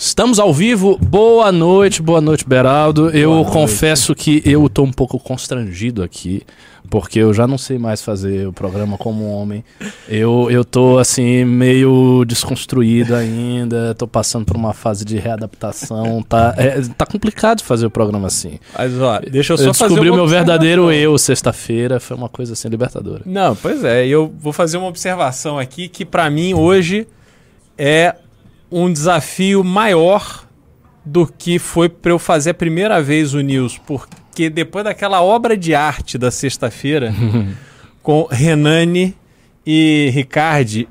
Estamos ao vivo. Boa noite, boa noite, Beraldo. Eu noite. confesso que eu tô um pouco constrangido aqui, porque eu já não sei mais fazer o programa como homem. Eu, eu tô, assim, meio desconstruído ainda, tô passando por uma fase de readaptação. Tá, é, tá complicado fazer o programa assim. Mas, ó, deixa eu só eu descobri o meu verdadeiro eu sexta-feira, foi uma coisa assim libertadora. Não, pois é, eu vou fazer uma observação aqui que para mim hoje é um desafio maior do que foi para eu fazer a primeira vez o News, porque depois daquela obra de arte da sexta-feira, com Renane e Ricardi,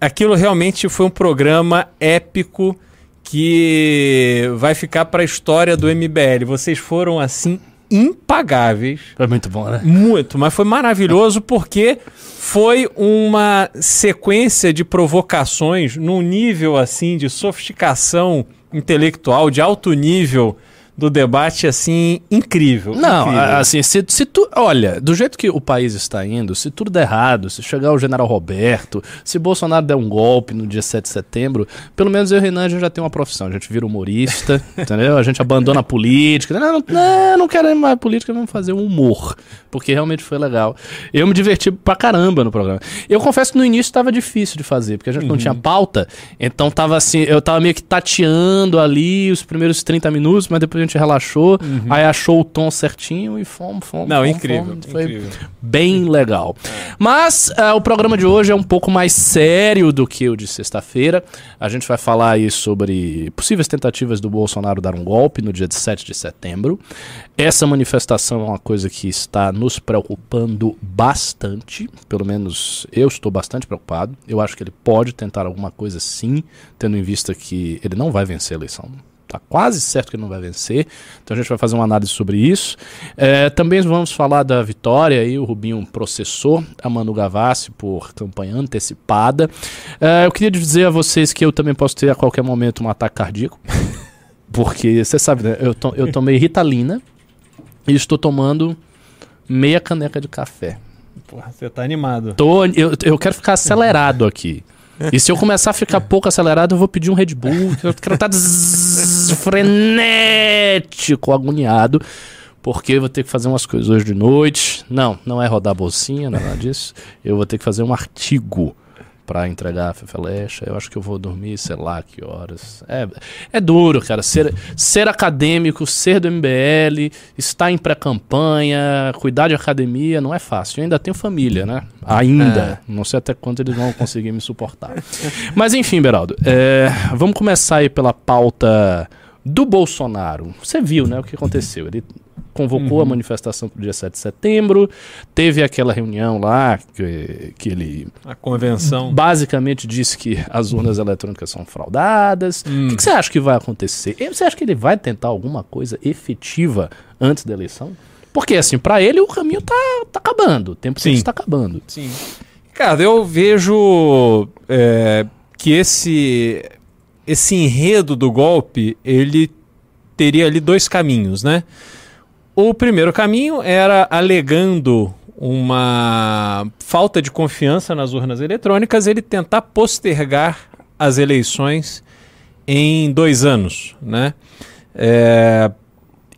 aquilo realmente foi um programa épico que vai ficar para a história do MBL. Vocês foram assim impagáveis. Foi muito bom, né? Muito, mas foi maravilhoso porque foi uma sequência de provocações num nível assim de sofisticação intelectual, de alto nível do debate, assim, incrível. Não, incrível. assim, se, se tu. Olha, do jeito que o país está indo, se tudo der errado, se chegar o general Roberto, se Bolsonaro der um golpe no dia 7 de setembro, pelo menos eu e o Renan a gente já tem uma profissão. A gente vira humorista, entendeu? A gente abandona a política. Não, não, não, não quero mais política, vamos fazer um humor. Porque realmente foi legal. Eu me diverti pra caramba no programa. Eu confesso que no início estava difícil de fazer, porque a gente uhum. não tinha pauta, então tava assim, eu tava meio que tateando ali os primeiros 30 minutos, mas depois gente relaxou, uhum. aí achou o tom certinho e fomos, fomos. Não, incrível. Foi incrível. bem legal. Mas uh, o programa de hoje é um pouco mais sério do que o de sexta-feira. A gente vai falar aí sobre possíveis tentativas do Bolsonaro dar um golpe no dia 7 de setembro. Essa manifestação é uma coisa que está nos preocupando bastante, pelo menos eu estou bastante preocupado. Eu acho que ele pode tentar alguma coisa sim, tendo em vista que ele não vai vencer a eleição Tá quase certo que não vai vencer. Então a gente vai fazer uma análise sobre isso. É, também vamos falar da vitória aí. O Rubinho processou a Manu Gavassi por campanha antecipada. É, eu queria dizer a vocês que eu também posso ter a qualquer momento um ataque cardíaco. Porque você sabe, né? Eu, to eu tomei Ritalina e estou tomando meia caneca de café. Porra, você tá animado. Tô, eu, eu quero ficar acelerado aqui. E se eu começar a ficar pouco acelerado, eu vou pedir um Red Bull. Eu quero estar frenético, agoniado. Porque eu vou ter que fazer umas coisas hoje de noite. Não, não é rodar bolsinha, nada disso. Eu vou ter que fazer um artigo para entregar a Fefelecha. Eu acho que eu vou dormir, sei lá que horas. É, é duro, cara. Ser, ser acadêmico, ser do MBL, estar em pré-campanha, cuidar de academia, não é fácil. Eu ainda tenho família, né? Ainda. É. Não sei até quanto eles vão conseguir me suportar. Mas enfim, Beraldo, é, vamos começar aí pela pauta do Bolsonaro. Você viu, né, o que aconteceu. Ele convocou uhum. a manifestação para o dia 7 de setembro, teve aquela reunião lá que, que ele. A convenção. Basicamente disse que as urnas eletrônicas são fraudadas. Hum. O que, que, você acha que vai acontecer? Você acha que ele vai tentar alguma coisa efetiva antes da eleição? Porque, assim, para ele o caminho tá, tá acabando, o tempo está acabando. Sim. Cara, eu vejo é, que esse, esse enredo do golpe, ele teria ali dois caminhos, né? O primeiro caminho era alegando uma falta de confiança nas urnas eletrônicas, ele tentar postergar as eleições em dois anos, né? É...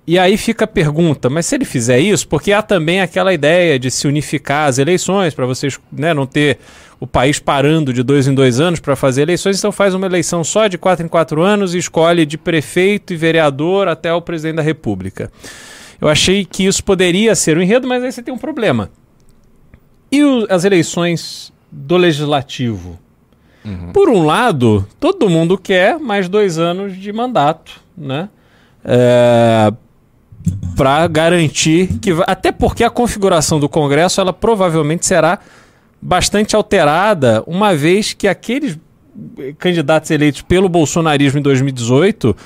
E aí fica a pergunta, mas se ele fizer isso, porque há também aquela ideia de se unificar as eleições, para vocês né, não ter o país parando de dois em dois anos para fazer eleições, então faz uma eleição só de quatro em quatro anos e escolhe de prefeito e vereador até o presidente da república. Eu achei que isso poderia ser um enredo, mas aí você tem um problema. E o, as eleições do legislativo? Uhum. Por um lado, todo mundo quer mais dois anos de mandato, né? É, para garantir que até porque a configuração do Congresso ela provavelmente será bastante alterada uma vez que aqueles candidatos eleitos pelo bolsonarismo em 2018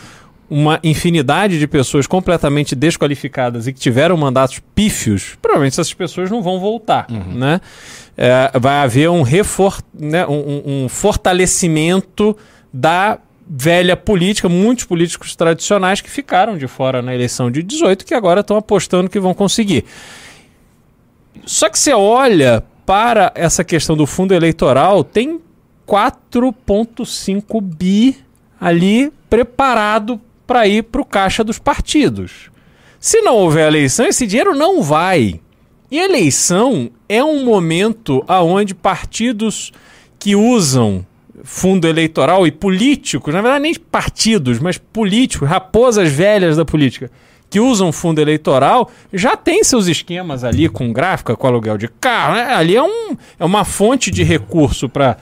uma infinidade de pessoas completamente desqualificadas e que tiveram mandatos pífios, provavelmente essas pessoas não vão voltar, uhum. né? É, vai haver um, refor né, um, um fortalecimento da velha política, muitos políticos tradicionais que ficaram de fora na eleição de 18 que agora estão apostando que vão conseguir. Só que você olha para essa questão do fundo eleitoral, tem 4,5 bi ali preparado para ir para o caixa dos partidos. Se não houver eleição, esse dinheiro não vai. E eleição é um momento aonde partidos que usam fundo eleitoral e políticos, na verdade nem partidos, mas políticos, raposas velhas da política, que usam fundo eleitoral, já tem seus esquemas ali com gráfica, com aluguel de carro. Né? Ali é, um, é uma fonte de recurso para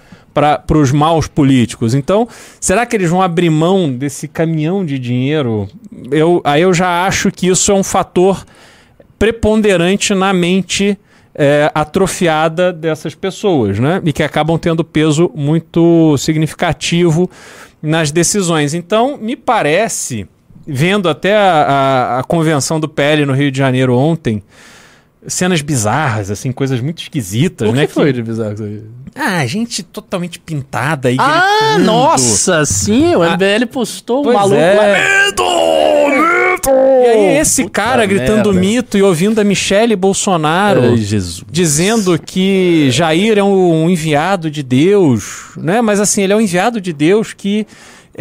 para os maus políticos. Então, será que eles vão abrir mão desse caminhão de dinheiro? Eu, aí eu já acho que isso é um fator preponderante na mente é, atrofiada dessas pessoas, né? E que acabam tendo peso muito significativo nas decisões. Então, me parece, vendo até a, a, a convenção do PL no Rio de Janeiro ontem, cenas bizarras, assim, coisas muito esquisitas, o né? que foi de bizarro isso aí? Ah, gente totalmente pintada e Ah, gritando. nossa, sim, o Ah, MBL postou o pois maluco é. lá. Mito! Mito! E aí esse Puta cara gritando merda. mito e ouvindo a Michele Bolsonaro Ai, Jesus. dizendo que Jair é um, um enviado de Deus, né? Mas assim, ele é um enviado de Deus que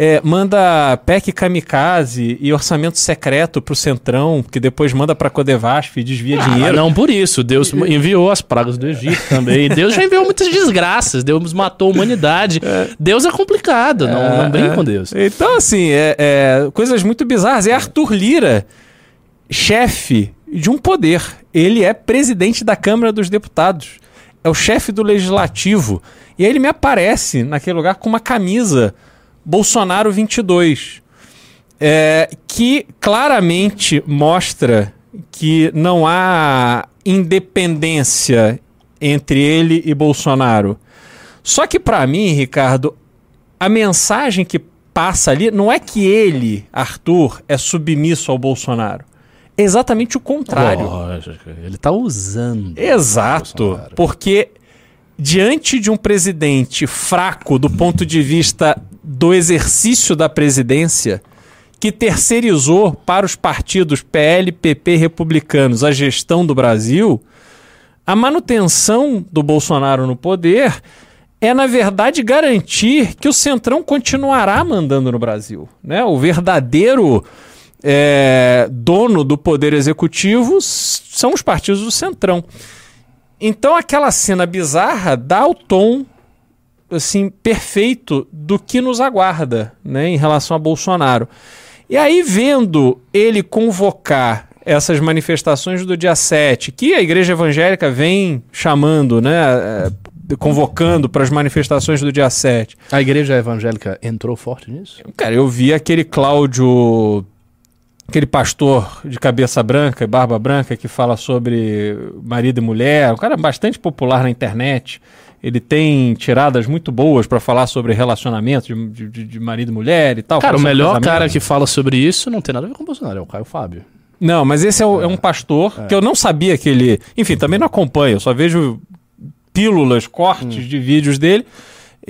é, manda PEC kamikaze e orçamento secreto pro Centrão, que depois manda pra Codevasf e desvia Ah, dinheiro. não por isso. Deus enviou as pragas do Egito também. Deus já enviou muitas desgraças. Deus matou a humanidade. Deus é complicado. Não, não brinca com Deus. Então, assim, é, é, coisas muito bizarras. É Arthur Lira, chefe de um poder. Ele é presidente da Câmara dos Deputados. É o chefe do Legislativo. E aí ele me aparece naquele lugar com uma camisa Bolsonaro 22. É, que claramente mostra que não há independência entre ele e Bolsonaro. Só que para mim, Ricardo, a mensagem que passa ali não é que ele, Arthur, é submisso ao Bolsonaro. É exatamente o contrário. Lógico, ele tá usando. Exato. Porque diante de um presidente fraco do ponto de vista do exercício da presidência, que terceirizou para os partidos PL, PP republicanos a gestão do Brasil, a manutenção do Bolsonaro no poder é, na verdade, garantir que o Centrão continuará mandando no Brasil. Né? O verdadeiro é, dono do poder executivo são os partidos do Centrão. Então aquela cena bizarra dá o tom assim perfeito do que nos aguarda, né, em relação a Bolsonaro. E aí vendo ele convocar essas manifestações do dia 7, que a igreja evangélica vem chamando, né, é, convocando para as manifestações do dia 7. A igreja evangélica entrou forte nisso? Cara, eu vi aquele Cláudio, aquele pastor de cabeça branca e barba branca que fala sobre marido e mulher, um cara bastante popular na internet. Ele tem tiradas muito boas para falar sobre relacionamento de, de- de marido e mulher e tal. Cara, o melhor casamento. cara que fala sobre isso não tem nada a ver com o Bolsonaro, é o Caio Fábio. Não, mas esse é, o- é um pastor que eu não sabia que ele. Enfim, também não acompanho, eu só vejo pílulas, cortes Hum. de vídeos dele.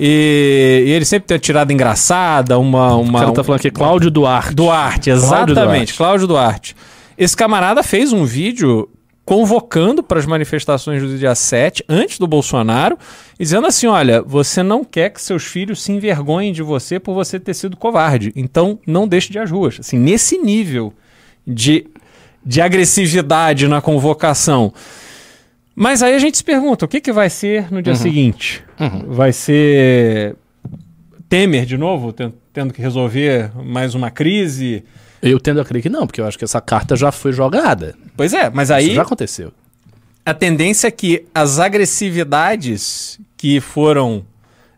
E, e ele sempre tem uma tirada engraçada, uma. O uma cara tá falando aqui, Cláudio Duarte. Duarte, Cláudio exatamente, Duarte. Cláudio Duarte. Esse camarada fez um vídeo convocando para as manifestações do dia 7, antes do Bolsonaro, dizendo assim: olha, você não quer que seus filhos se envergonhem de você por você ter sido covarde. Então não deixe de ir às ruas. Assim, nesse nível de, de agressividade na convocação. Mas aí a gente se pergunta: o que, que vai ser no dia seguinte? Vai ser Temer de novo, ten- tendo que resolver mais uma crise? Eu tendo a crer que não, porque eu acho que essa carta já foi jogada. Pois é, mas Isso aí já aconteceu. a tendência é que as agressividades que foram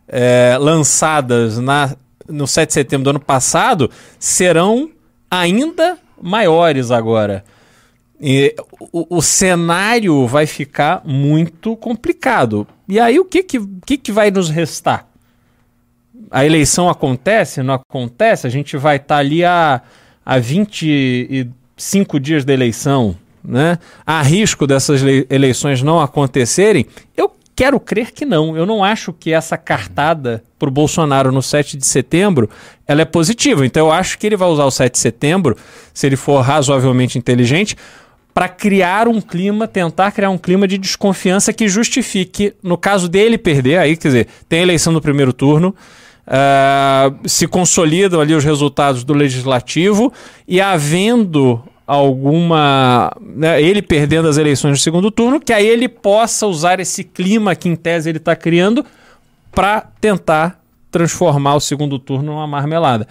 é, lançadas na, no 7 de setembro do ano passado serão ainda maiores agora. E o, o cenário vai ficar muito complicado. E aí o que, que, que, que vai nos restar? A eleição acontece? Não acontece? A gente vai estar ali a, a 25 dias da eleição, né? Há risco dessas le- eleições não acontecerem? Eu quero crer que não. Eu não acho que essa cartada para o Bolsonaro no 7 de setembro ela é positiva. Então eu acho que ele vai usar o 7 de setembro, se ele for razoavelmente inteligente, para criar um clima, tentar criar um clima de desconfiança que justifique, no caso dele perder, aí quer dizer, tem eleição no primeiro turno, uh, se consolidam ali os resultados do legislativo e havendo alguma. Né, ele perdendo as eleições no segundo turno, que aí ele possa usar esse clima que em tese ele está criando para tentar transformar o segundo turno numa marmelada.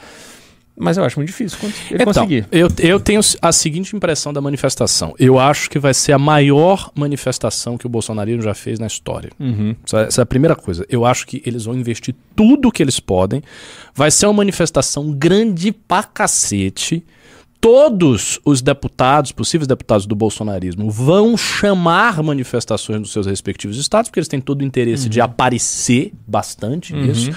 Mas eu acho muito difícil ele então, conseguir. Eu, eu tenho a seguinte impressão da manifestação. Eu acho que vai ser a maior manifestação que o bolsonarismo já fez na história. Uhum. Essa, essa, é a primeira coisa. Eu acho que eles vão investir tudo que eles podem. Vai ser uma manifestação grande pra cacete todos os deputados, possíveis deputados do bolsonarismo, vão chamar manifestações nos seus respectivos estados, porque eles têm todo o interesse uhum. de aparecer bastante uhum. nisso.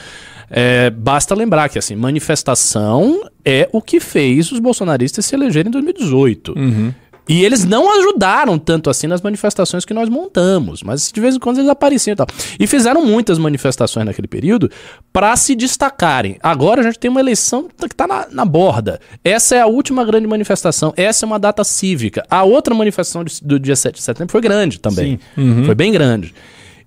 É, basta lembrar que assim, manifestação é o que fez os bolsonaristas se elegerem em 2018. Uhum. E eles não ajudaram tanto assim nas manifestações que nós montamos, mas de vez em quando eles apareciam e tal. E fizeram muitas manifestações naquele período para se destacarem. Agora a gente tem uma eleição que está na, na, borda. Essa é a última grande manifestação. Essa é uma data cívica. A outra manifestação do dia 7 de setembro foi grande também. Uhum. Foi bem grande.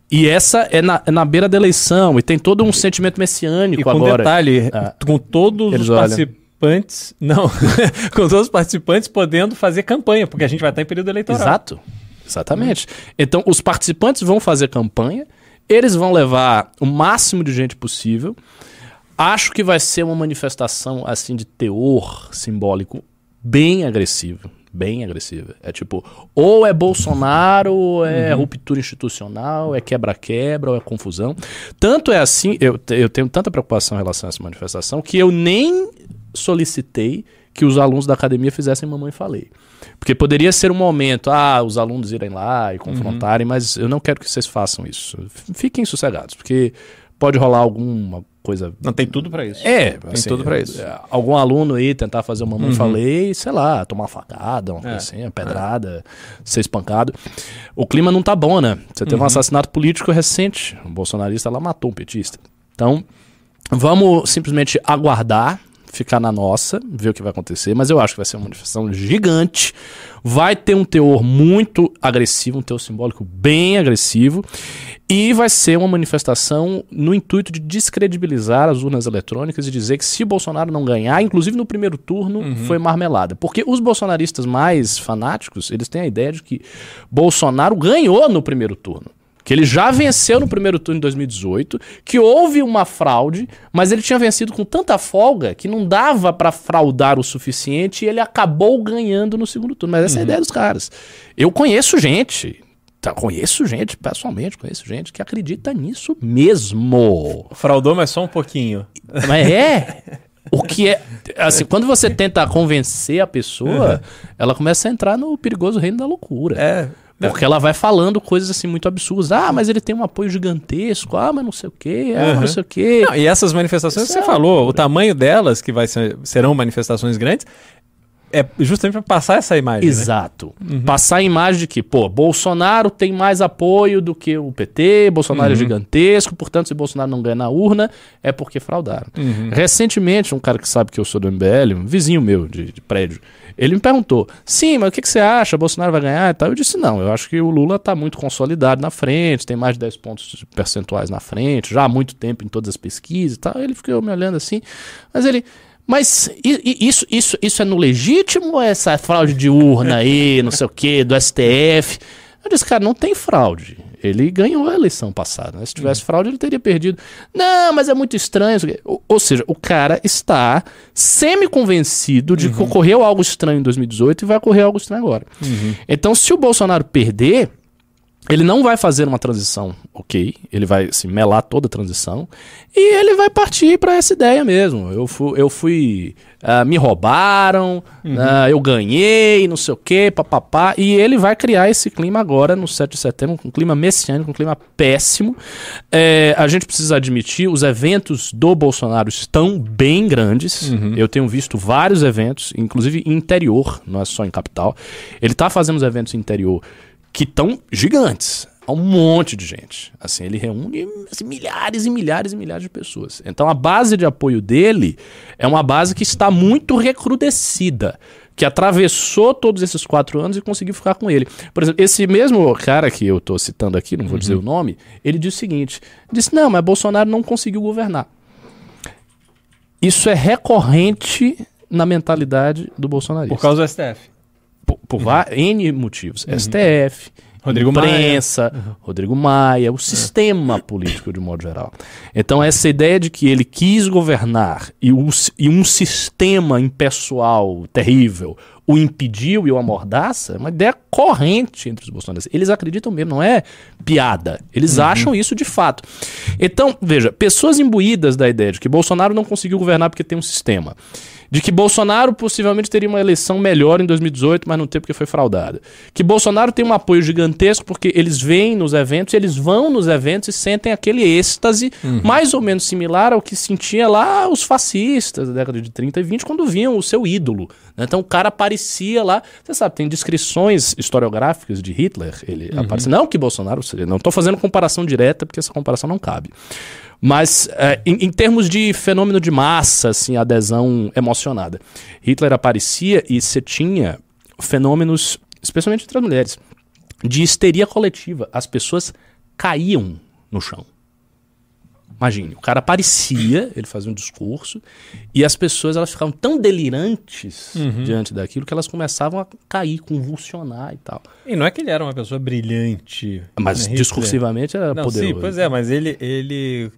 E essa é na, é na beira da eleição, e tem todo um sentimento messiânico e com agora. detalhe, é. com todos os participantes participantes. Não, com todos os participantes podendo fazer campanha, porque a gente vai estar em período eleitoral. Exato. Exatamente. Hum. Então, os participantes vão fazer campanha, eles vão levar o máximo de gente possível. Acho que vai ser uma manifestação assim de teor simbólico bem agressivo. Bem agressiva. É tipo, ou é Bolsonaro, ou é uhum. ruptura institucional, é quebra-quebra, ou é confusão. Tanto é assim, eu, eu tenho tanta preocupação em relação a essa manifestação, que eu nem solicitei que os alunos da academia fizessem Mamãe Falei. Porque poderia ser um momento, ah, os alunos irem lá e confrontarem, uhum. mas eu não quero que vocês façam isso. Fiquem sossegados, porque pode rolar alguma coisa. Não tem tudo para isso. É, tem assim, tudo para isso. É, algum aluno aí tentar fazer uma mamãe uhum. falei, sei lá, tomar uma facada, uma é. coisa assim, uma pedrada, é. ser espancado. O clima não tá bom, né? Você teve uhum. um assassinato político recente. Um bolsonarista lá matou um petista. Então, vamos simplesmente aguardar ficar na nossa, ver o que vai acontecer, mas eu acho que vai ser uma manifestação gigante. Vai ter um teor muito agressivo, um teor simbólico bem agressivo, e vai ser uma manifestação no intuito de descredibilizar as urnas eletrônicas e dizer que se Bolsonaro não ganhar, inclusive no primeiro turno, uhum. foi marmelada. Porque os bolsonaristas mais fanáticos, eles têm a ideia de que Bolsonaro ganhou no primeiro turno que ele já venceu no primeiro turno em 2018, que houve uma fraude, mas ele tinha vencido com tanta folga que não dava para fraudar o suficiente e ele acabou ganhando no segundo turno. Mas essa uhum. é a uhum. ideia dos caras. Eu conheço gente, tá, conheço gente, pessoalmente, conheço gente que acredita nisso mesmo. Fraudou, mas só um pouquinho. Mas é. O que é. Assim, quando você tenta convencer a pessoa, uhum. ela começa a entrar no perigoso reino da loucura. É. Porque ela vai falando coisas assim muito absurdas. Ah, mas ele tem um apoio gigantesco. Ah, mas não sei o quê. Ah, uhum. não sei o quê. Não, e essas manifestações que você falou, o tamanho delas, que vai ser, serão manifestações grandes, é justamente para passar essa imagem. Né? Exato. Né? Uhum. Passar a imagem de que, pô, Bolsonaro tem mais apoio do que o PT, Bolsonaro é uhum. é gigantesco, portanto, se Bolsonaro não ganha na urna, é porque fraudaram. Uhum. Recentemente, um cara que sabe que eu sou do MBL, um vizinho meu de, de prédio, ele me perguntou: sim, mas o que, que, você acha? Bolsonaro vai ganhar e tal? Eu disse: não, eu acho que o Lula está muito consolidado na frente, tem mais de 10 pontos percentuais na frente, já há muito tempo em todas as pesquisas e tal. Ele ficou me olhando assim, mas ele. Mas isso, isso, isso é no legítimo ou é essa fraude de urna aí, não sei o que, do STF? Eu disse, cara, não tem fraude. Ele ganhou a eleição passada. Né? Se tivesse uhum. fraude, ele teria perdido. Não, mas é muito estranho. Ou, ou seja, o cara está semi-convencido de uhum. que ocorreu algo estranho em 2018 e vai ocorrer algo estranho agora. Uhum. Então, se o Bolsonaro perder, ele não vai fazer uma transição ok, ele vai assim, melar toda a transição e ele vai partir para essa ideia mesmo. Eu fui, eu fui uh, me roubaram, uhum. uh, eu ganhei, não sei o que, papapá, e ele vai criar esse clima agora no 7 de setembro, um clima messiânico, um clima péssimo. É, a gente precisa admitir, os eventos do Bolsonaro estão bem grandes. Uhum. Eu tenho visto vários eventos, inclusive interior, não é só em capital. Ele está fazendo os eventos interior que estão gigantes. Há um monte de gente. Assim, ele reúne assim, milhares e milhares e milhares de pessoas. Então a base de apoio dele é uma base que está muito recrudescida. Que atravessou todos esses quatro anos e conseguiu ficar com ele. Por exemplo, esse mesmo cara que eu estou citando aqui, não vou uhum. dizer o nome, ele disse o seguinte: disse, não, mas Bolsonaro não conseguiu governar. isso é recorrente na mentalidade do bolsonarista. Por causa do STF. Por, va- N motivos. STF, Rodrigo imprensa, Rodrigo Maia, o sistema político de modo geral. Então essa ideia de que ele quis governar e, o e um sistema impessoal terrível o impediu e o amordaça é uma ideia corrente entre os bolsonaristas. Eles acreditam mesmo, não é piada. Eles acham isso de fato. Então, veja, pessoas imbuídas da ideia de que Bolsonaro não conseguiu governar porque tem um sistema. De que Bolsonaro possivelmente teria uma eleição melhor em 2018, mas não teve porque foi fraudada. Que Bolsonaro tem um apoio gigantesco porque eles vêm nos eventos, eles vão nos eventos e sentem aquele êxtase mais ou menos similar ao que sentia lá os fascistas da década de 30 e 20 quando viam o seu ídolo. né? Então o cara aparecia lá, você sabe, tem descrições historiográficas de Hitler, ele aparece, não que Bolsonaro, seria- não estou fazendo comparação direta porque essa comparação não cabe. Mas é, em, em termos de fenômeno de massa, assim, adesão emocionada, Hitler aparecia e você tinha fenômenos, especialmente entre as mulheres, de histeria coletiva. As pessoas caíam no chão. Imagine, o cara aparecia, ele fazia um discurso, e as pessoas elas ficavam tão delirantes diante daquilo que elas começavam a cair, convulsionar e tal. E não é que ele era uma pessoa brilhante. Mas né, discursivamente era Não, poderoso. sim, pois é, mas ele, ele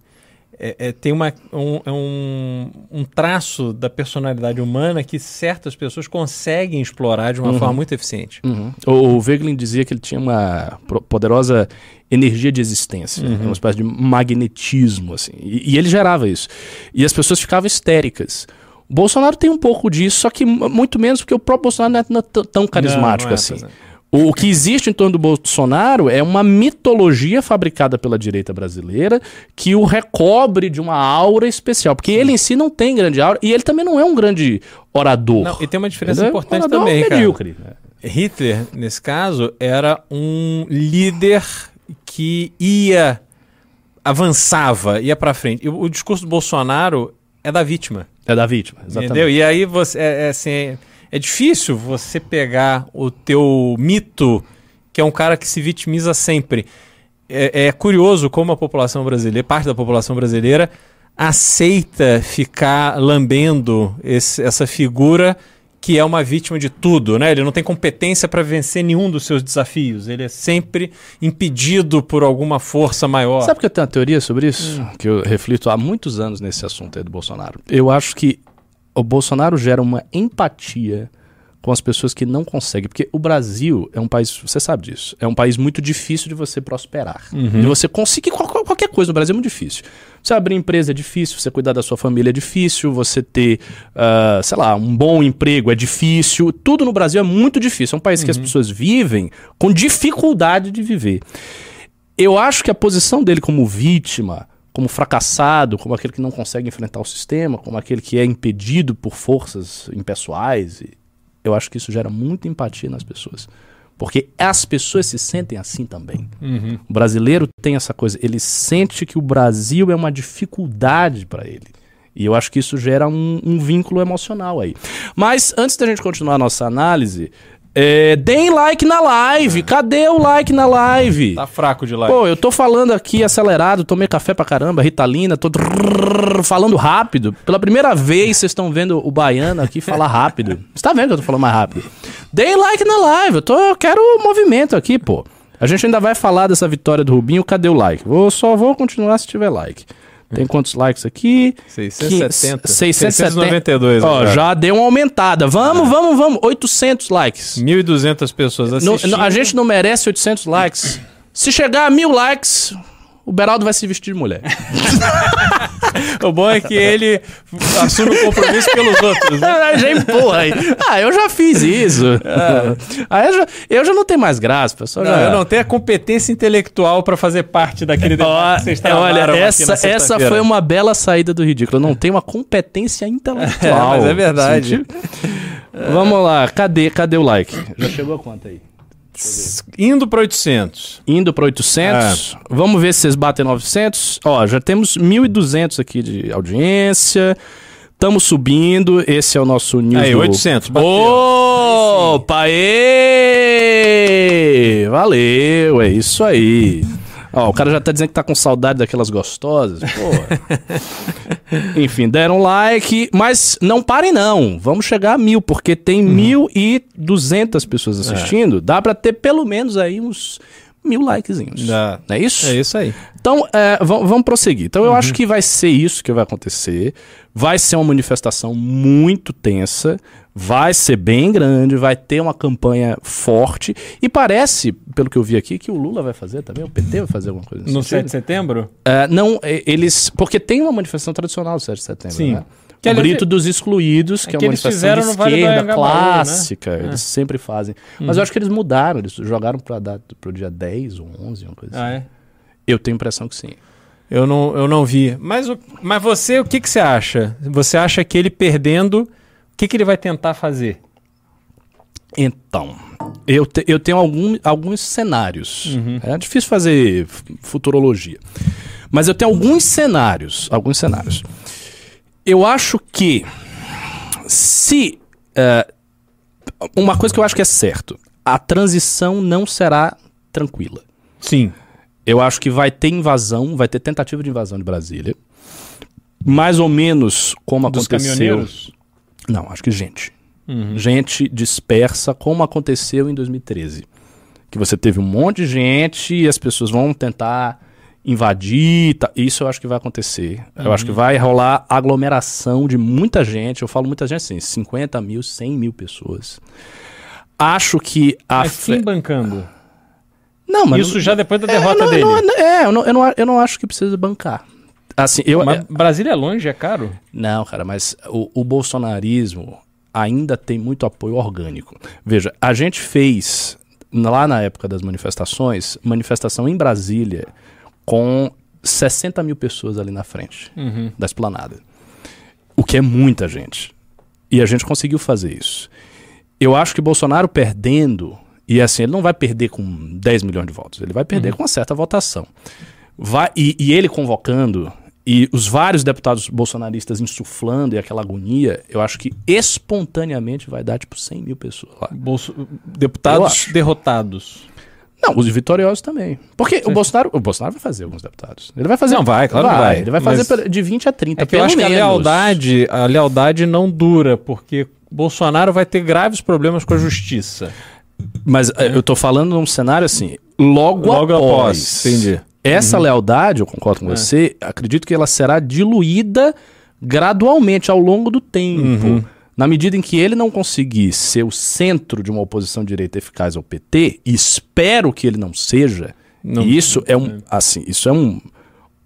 é- é- tem uma, um, é um, um traço da personalidade humana que certas pessoas conseguem explorar de uma forma muito eficiente. Uhum. O, o Wegelin dizia que ele tinha uma poderosa energia de existência, uma espécie de magnetismo, assim. E, e ele gerava isso. E as pessoas ficavam histéricas. O Bolsonaro tem um pouco disso, só que muito menos porque o próprio Bolsonaro não é, não tão carismático não é, assim. é. O, que existe em torno do Bolsonaro é uma mitologia fabricada pela direita brasileira que o recobre de uma aura especial. Porque ele em si não tem grande aura e ele também não é um grande orador. Não, e tem uma diferença Ele é um importante também, cara. medíocre, né? Hitler, nesse caso, era um líder que ia, avançava, ia pra frente. E o, o discurso do Bolsonaro é da vítima. É da vítima, exatamente. Entendeu? E aí você é, é assim, é, difícil você pegar o teu mito, que é um cara que se vitimiza sempre. É, é curioso como a população brasileira, parte da população brasileira, aceita ficar lambendo esse- essa figura que é uma vítima de tudo, né? Ele não tem competência para vencer nenhum dos seus desafios. Ele é sempre impedido por alguma força maior. Sabe que eu tenho uma teoria sobre isso? Que eu reflito há muitos anos nesse assunto aí do Bolsonaro. Eu acho que o Bolsonaro gera uma empatia com as pessoas que não conseguem. Porque o Brasil é um país, você sabe disso, é um país muito difícil de você prosperar. De você conseguir qual- qual- qualquer coisa no Brasil é muito difícil. Você abrir empresa é difícil, você cuidar da sua família é difícil, você ter, ah, sei lá, um bom emprego é difícil. Tudo no Brasil é muito difícil. É um país que as pessoas vivem com dificuldade de viver. Eu acho que a posição dele como vítima, como fracassado, como aquele que não consegue enfrentar o sistema, como aquele que é impedido por forças impessoais, eu acho que isso gera muita empatia nas pessoas. Porque as pessoas se sentem assim também. O brasileiro tem essa coisa, ele sente que o Brasil é uma dificuldade para ele. E eu acho que isso gera um, um vínculo emocional aí. Mas antes da gente continuar a nossa análise, é, deem like na live. Cadê o like na live? Tá fraco de like. Pô, eu tô falando aqui acelerado, tomei café pra caramba, Ritalina, tô falando rápido. Pela primeira vez vocês estão vendo o baiano aqui falar rápido. Você tá vendo que eu tô falando mais rápido? Deem like na live, eu, tô, eu quero movimento aqui, pô. A gente ainda vai falar dessa vitória do Rubinho, cadê o like? Vou, só vou continuar se tiver like. Tem quantos likes aqui? 670. 670. 692 Ó, agora. já deu uma aumentada. Vamos, vamos, vamos. 800 likes. 1.200 pessoas assistindo. não- a gente não merece 800 likes. Se chegar a mil likes, o Beraldo vai se vestir de mulher. O bom é que ele assume o compromisso pelos outros. Né? já empurra aí. Ah, eu já fiz isso. Aí eu já, eu já não tenho mais graça, pessoal. Não, já... eu não tenho a competência intelectual para fazer parte daquele debate que vocês Ó, olha, essa, essa foi uma bela saída do ridículo. Eu não tenho uma competência intelectual. É, mas é verdade. Vamos lá, cadê, cadê o like? Já chegou a quanto aí? Indo para 800. Indo para 800. Vamos ver se vocês batem 900. Ó, já temos 1.200 aqui de audiência. Estamos subindo. Esse é o nosso news. Aí, do- 800, bateu. Opa! ê! Valeu, é isso aí. Ó, o cara já tá dizendo que tá com saudade daquelas gostosas. Pô. Enfim, deram like, mas não parem não. Vamos chegar a mil, porque tem mil e duzentas pessoas assistindo. Dá pra ter pelo menos aí uns mil likezinhos. Não é isso? É isso aí. Então, é, va- vamos prosseguir. Então, eu acho que vai ser isso que vai acontecer. Vai ser uma manifestação muito tensa. Vai ser bem grande. Vai ter uma campanha forte. E parece, pelo que eu vi aqui, que o Lula vai fazer também. O PT vai fazer alguma coisa No sentido. 7 de setembro? É, não, é, eles. Porque tem uma manifestação tradicional do 7 de setembro, Sim. né? Que, o aliás, grito dos excluídos, que é, que uma eles manifestação de no Vale do esquerda né? clássica. Eles sempre fazem. Mas eu acho que eles mudaram, eles jogaram para pro dia 10 ou 11, uma coisa assim. Ah, é? Eu tenho a impressão que sim. Eu não, eu não vi. Mas, o- mas você, o que, que você acha? Você acha que ele perdendo, o que, que ele vai tentar fazer? Então, eu, te- eu tenho algum, alguns cenários. É difícil fazer futurologia. Mas eu tenho alguns cenários. Alguns cenários. Eu acho que se. é, uma coisa que eu acho que é certo: a transição não será tranquila. Sim. Eu acho que vai ter invasão, vai ter tentativa de invasão de Brasília. Mais ou menos como Dos aconteceu. Não, acho que gente. Gente dispersa, como aconteceu em 2013. Que você teve um monte de gente e as pessoas vão tentar invadir. tá- Isso eu acho que vai acontecer. Eu acho que vai rolar aglomeração de muita gente. Eu falo muita gente assim, 50 mil, 100 mil pessoas. Acho que a. Mas fe- quem bancando? Não, mas Isso já depois da é, derrota não, dele. não, não, é, eu não, eu, não, eu não acho que precisa bancar. Assim, eu, Mas Brasília é longe, é caro? Não, cara, mas o, o bolsonarismo ainda tem muito apoio orgânico. Veja, a gente fez, lá na época das manifestações, manifestação em Brasília com 60 mil pessoas ali na frente da esplanada. O que é muita gente. E a gente conseguiu fazer isso. Eu acho que Bolsonaro perdendo, e assim, ele não vai perder com 10 milhões de votos, ele vai perder com uma certa votação. Vai, e, e ele convocando, e os vários deputados bolsonaristas insuflando e aquela agonia, eu acho que espontaneamente vai dar tipo 100 mil pessoas lá. Bolso- Deputados derrotados. Não, os vitoriosos também. Porque o Bolsonaro, o Bolsonaro vai fazer alguns deputados. Ele vai fazer. Não, vai, claro que vai. Ele vai fazer Mas- de 20 a 30. É que eu acho que a menos. lealdade, a lealdade não dura, porque Bolsonaro vai ter graves problemas com a justiça. Mas eh, eu tô falando num cenário assim, logo, Logo após. após, entendi. Essa lealdade, eu concordo com você, acredito que ela será diluída gradualmente ao longo do tempo. Na medida em que ele não conseguir ser o centro de uma oposição direita eficaz ao PT, e espero que ele não seja, Não- e isso é um, assim, isso é um,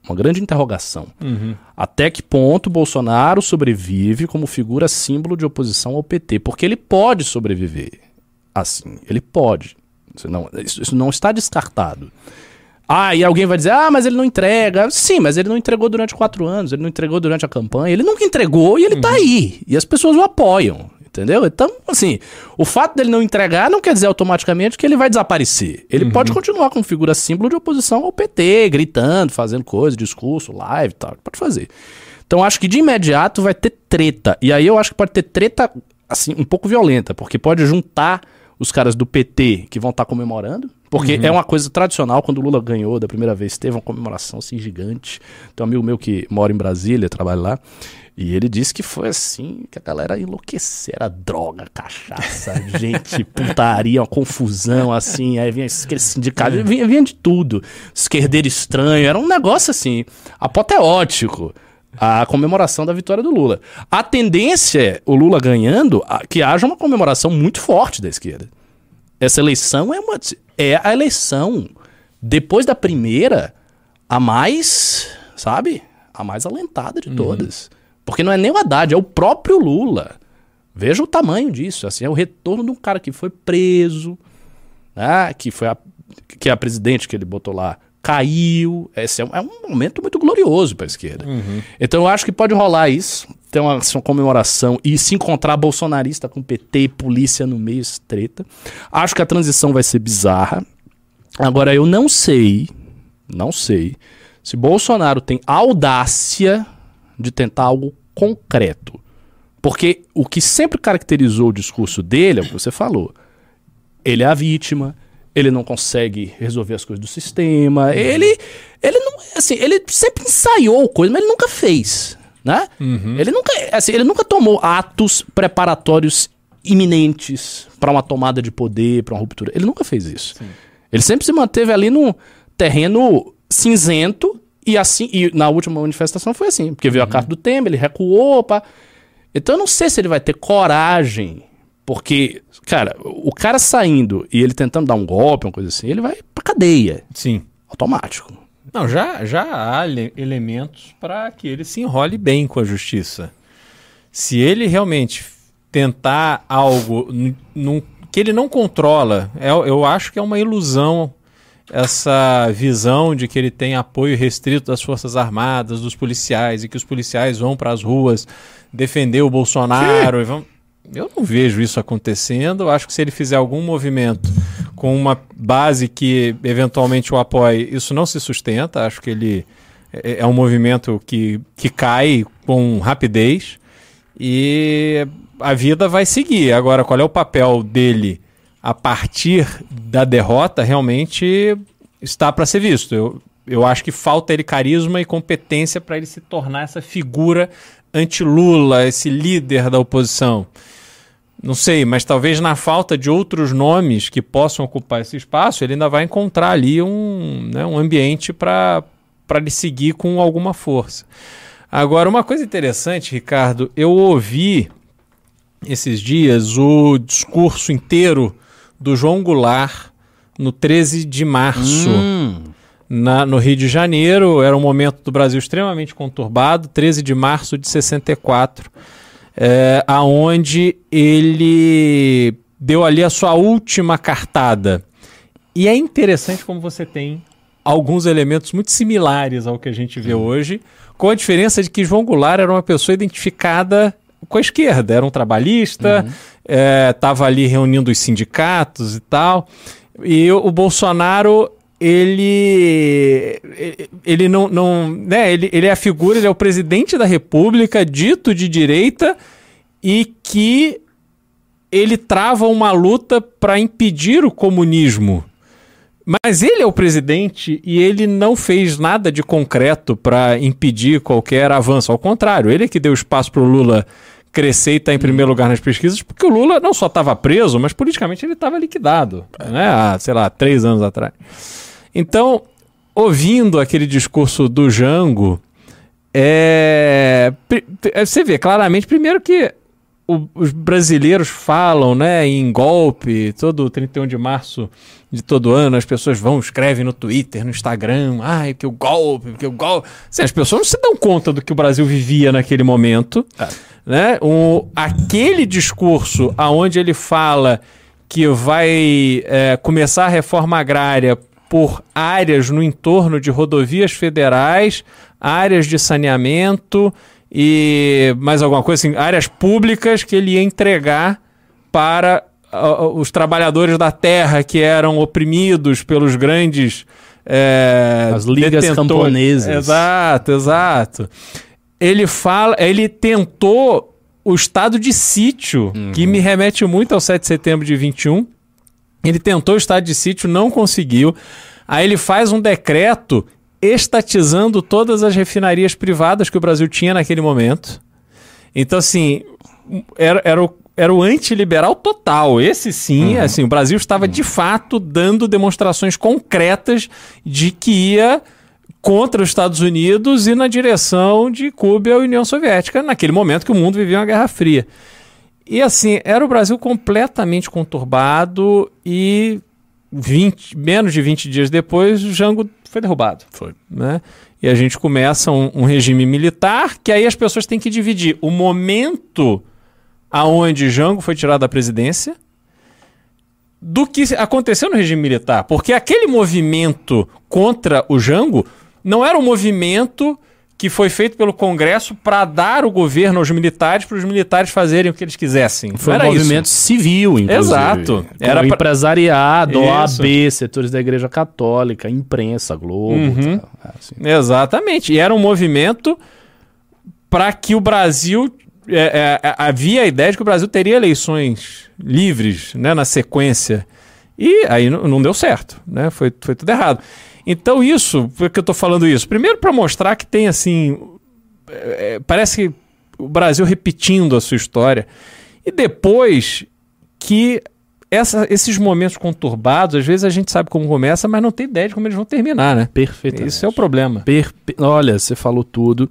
uma grande interrogação. Até que ponto Bolsonaro sobrevive como figura símbolo de oposição ao PT? Porque ele pode sobreviver. Assim, ele pode. Isso não, isso, isso não está descartado. Ah, e alguém vai dizer, ah, mas ele não entrega. Sim, mas ele não entregou durante quatro anos, ele não entregou durante a campanha, ele nunca entregou e ele tá aí. E as pessoas o apoiam, entendeu? Então, assim, o fato dele não entregar não quer dizer automaticamente que ele vai desaparecer. Ele pode continuar como figura símbolo de oposição ao PT, gritando, fazendo coisa, discurso, live e tal. Pode fazer. Então, acho que de imediato vai ter treta. E aí eu acho que pode ter treta, assim, um pouco violenta, porque pode juntar os caras do PT que vão estar comemorando, porque é uma coisa tradicional, quando o Lula ganhou da primeira vez, teve uma comemoração assim gigante. Tem um amigo meu que mora em Brasília, trabalha lá, e ele disse que foi assim, que a galera enlouqueceu, era droga, cachaça, gente, putaria, uma confusão assim, aí vinha aquele sindicato, vinha, vinha de tudo, esquerdeiro estranho, era um negócio assim, apoteótico a comemoração da vitória do Lula. A tendência é, o Lula ganhando, a- que haja uma comemoração muito forte da esquerda. Essa eleição é, uma, é a eleição, depois da primeira, a mais, sabe? A mais alentada de todas. Porque não é nem o Haddad, é o próprio Lula. Veja o tamanho disso. Assim, é o retorno de um cara que foi preso, né? que foi a, que a presidente que ele botou lá caiu. Esse é um, é um momento muito glorioso para a esquerda. Então eu acho que pode rolar isso, ter uma, uma comemoração e se encontrar bolsonarista com PT e polícia no meio, essa treta. Acho que a transição vai ser bizarra. Agora eu não sei, não sei se Bolsonaro tem audácia de tentar algo concreto. Porque o que sempre caracterizou o discurso dele é o que você falou. Ele é a vítima, ele não consegue resolver as coisas do sistema, ele ele não, assim, ele sempre ensaiou coisa, mas ele nunca fez. Né? Ele nunca, assim, ele nunca tomou atos preparatórios iminentes para uma tomada de poder, para uma ruptura. Ele nunca fez isso. Ele sempre se manteve ali no terreno cinzento e assim, e na última manifestação foi assim, porque veio a carta do Temer, ele recuou, pá. Então eu não sei se ele vai ter coragem, porque, cara, o cara saindo e ele tentando dar um golpe, uma coisa assim, ele vai pra cadeia, Sim. automático. Não, já, já há ele- elementos para que ele se enrole bem com a justiça. Se ele realmente tentar algo num- que ele não controla, é- eu acho que é uma ilusão essa visão de que ele tem apoio restrito das Forças Armadas, dos policiais, e que os policiais vão para as ruas defender o Bolsonaro. vão- Eu não vejo isso acontecendo. Eu acho que se ele fizer algum movimento com uma base que eventualmente o apoie, isso não se sustenta. Acho que ele é, é um movimento que, que cai com rapidez e a vida vai seguir. Agora, qual é o papel dele a partir da derrota? Realmente está para ser visto. Eu, eu acho que falta ele carisma e competência para ele se tornar essa figura anti-Lula, esse líder da oposição. Não sei, mas talvez na falta de outros nomes que possam ocupar esse espaço, ele ainda vai encontrar ali um, né, um ambiente para lhe seguir com alguma força. Agora, uma coisa interessante, Ricardo, eu ouvi esses dias o discurso inteiro do João Goulart no 13 de março Hum, na- no Rio de Janeiro. Era um momento do Brasil extremamente conturbado, 13 de março de 64, é, aonde ele deu ali a sua última cartada. E é interessante como você tem alguns elementos muito similares ao que a gente vê hoje, com a diferença de que João Goulart era uma pessoa identificada com a esquerda, era um trabalhista, estava ali reunindo os sindicatos e tal. E o Bolsonaro, ele ele não, não né, ele, ele é a figura, ele é o presidente da República, dito de direita e que ele trava uma luta para impedir o comunismo. Mas ele é o presidente e ele não fez nada de concreto para impedir qualquer avanço. Ao contrário, ele é que deu espaço para o Lula crescer e estar em primeiro lugar nas pesquisas, porque o Lula não só estava preso, mas politicamente ele estava liquidado, né? há, sei lá, três anos atrás. Então, ouvindo aquele discurso do Jango, é, pri- você vê claramente, primeiro que o- os brasileiros falam né, em golpe, todo 31 de março de todo ano, as pessoas vão, escrevem no Twitter, no Instagram, ai, que o golpe, que o golpe. Assim, as pessoas não se dão conta do que o Brasil vivia naquele momento. Né? O, aquele discurso aonde ele fala que vai é, começar a reforma agrária por áreas no entorno de rodovias federais, áreas de saneamento e mais alguma coisa assim, áreas públicas que ele ia entregar para ah, os trabalhadores da terra que eram oprimidos pelos grandes é, As ligas detentores. camponesas. Exato, exato. Ele fala, ele tentou o estado de sítio, que me remete muito ao 7 de setembro de 21. Ele tentou o estado de sítio, não conseguiu. Aí ele faz um decreto estatizando todas as refinarias privadas que o Brasil tinha naquele momento. Então, assim, era, era o, era o antiliberal total. Esse sim, assim, o Brasil estava de fato dando demonstrações concretas de que ia contra os Estados Unidos e na direção de Cuba e a União Soviética, naquele momento que o mundo vivia uma Guerra Fria. E assim, era o Brasil completamente conturbado e 20, menos de 20 dias depois o Jango foi derrubado. Foi. Né? E a gente começa um, um regime militar que aí as pessoas têm que dividir o momento aonde Jango foi tirado da presidência do que aconteceu no regime militar. Porque aquele movimento contra o Jango não era um movimento que foi feito pelo Congresso para dar o governo aos militares, para os militares fazerem o que eles quisessem. Foi não um era movimento civil, inclusive. Exato. Era Era pra- empresariado, Isso. OAB, setores da Igreja Católica, imprensa, Globo. Uhum. tal. É, assim. Exatamente. E era um movimento para que o Brasil. é, é, havia a ideia de que o Brasil teria eleições livres né, na sequência. E aí não, não deu certo, né? Foi, foi tudo errado. Então, isso, por que eu estou falando isso? Primeiro, para mostrar que tem assim é, parece que o Brasil repetindo a sua história. E depois que essa, esses momentos conturbados, às vezes a gente sabe como começa, mas não tem ideia de como eles vão terminar, né? Perfeito. Isso é o problema. Perfe... Olha, você falou tudo.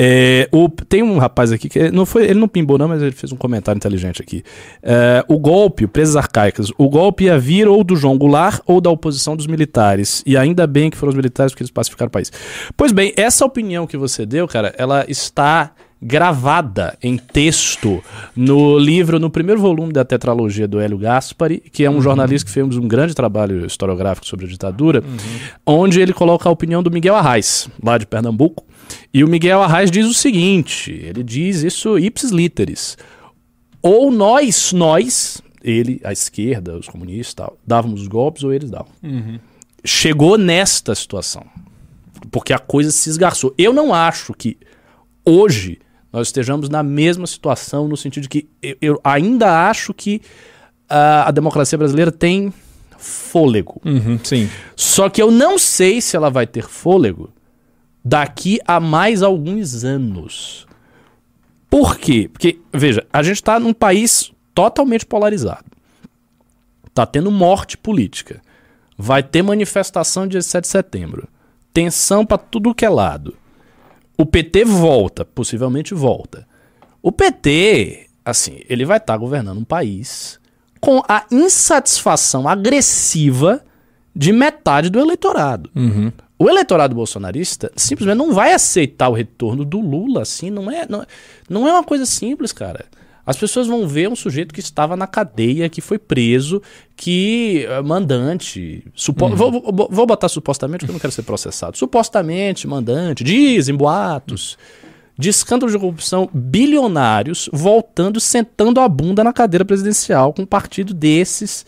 É, o, tem um rapaz aqui que não foi, ele não pimbou, não, mas ele fez um comentário inteligente aqui. É, o golpe, Presas Arcaicas, o golpe ia vir ou do João Goulart ou da oposição dos militares. E ainda bem que foram os militares porque eles pacificaram o país. Pois bem, essa opinião que você deu, cara, ela está gravada em texto no livro, no primeiro volume da tetralogia do Hélio Gaspari, que é um uhum. jornalista que fez um grande trabalho historiográfico sobre a ditadura, uhum. onde ele coloca a opinião do Miguel Arraes, lá de Pernambuco. E o Miguel Arraes diz o seguinte: ele diz isso ipsis literis. Ou nós, nós, ele, a esquerda, os comunistas tal, dávamos os golpes ou eles davam. Uhum. Chegou nesta situação. Porque a coisa se esgarçou. Eu não acho que hoje nós estejamos na mesma situação, no sentido de que eu, eu ainda acho que uh, a democracia brasileira tem fôlego. Uhum, sim. Só que eu não sei se ela vai ter fôlego daqui a mais alguns anos. Por quê? Porque, veja, a gente está num país totalmente polarizado. Tá tendo morte política. Vai ter manifestação dia 7 de setembro. Tensão para tudo que é lado. O PT volta, possivelmente volta. O PT, assim, ele vai estar tá governando um país com a insatisfação agressiva de metade do eleitorado. Uhum. O eleitorado bolsonarista simplesmente não vai aceitar o retorno do Lula, assim, não é, não, não é uma coisa simples, cara. As pessoas vão ver um sujeito que estava na cadeia, que foi preso, que uh, mandante, supo uhum. vou, vou, vou, botar supostamente, porque eu não quero ser processado. Supostamente mandante, dizem boatos, de escândalos de corrupção bilionários voltando, sentando a bunda na cadeira presidencial com um partido desses.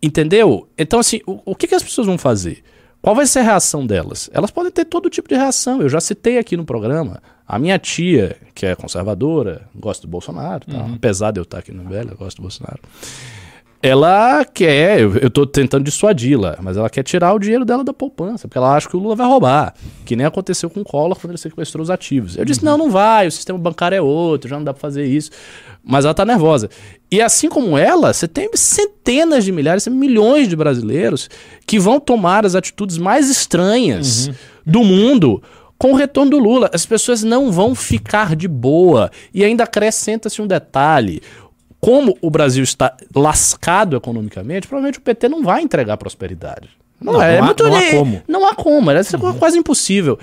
Entendeu? Então, assim, o, o que, que as pessoas vão fazer? Qual vai ser a reação delas? Elas podem ter todo tipo de reação. Eu já citei aqui no programa. A minha tia, que é conservadora, gosta do Bolsonaro, tá? uhum. apesar de eu estar aqui no Velho, gosta do Bolsonaro. Ela quer, eu, eu tô tentando dissuadi-la, mas ela quer tirar o dinheiro dela da poupança, porque ela acha que o Lula vai roubar. Que nem aconteceu com o Collor quando ele sequestrou os ativos. Eu disse: uhum. não, não vai, o sistema bancário é outro, já não dá pra fazer isso. Mas ela tá nervosa. E assim como ela, você tem centenas de milhares, milhões de brasileiros que vão tomar as atitudes mais estranhas uhum. do mundo com o retorno do Lula. As pessoas não vão ficar de boa. E ainda acrescenta-se um detalhe. Como o Brasil está lascado economicamente, provavelmente o PT não vai entregar prosperidade. Não, não é, não há, muito, não há como. Não há como, é uhum. quase impossível.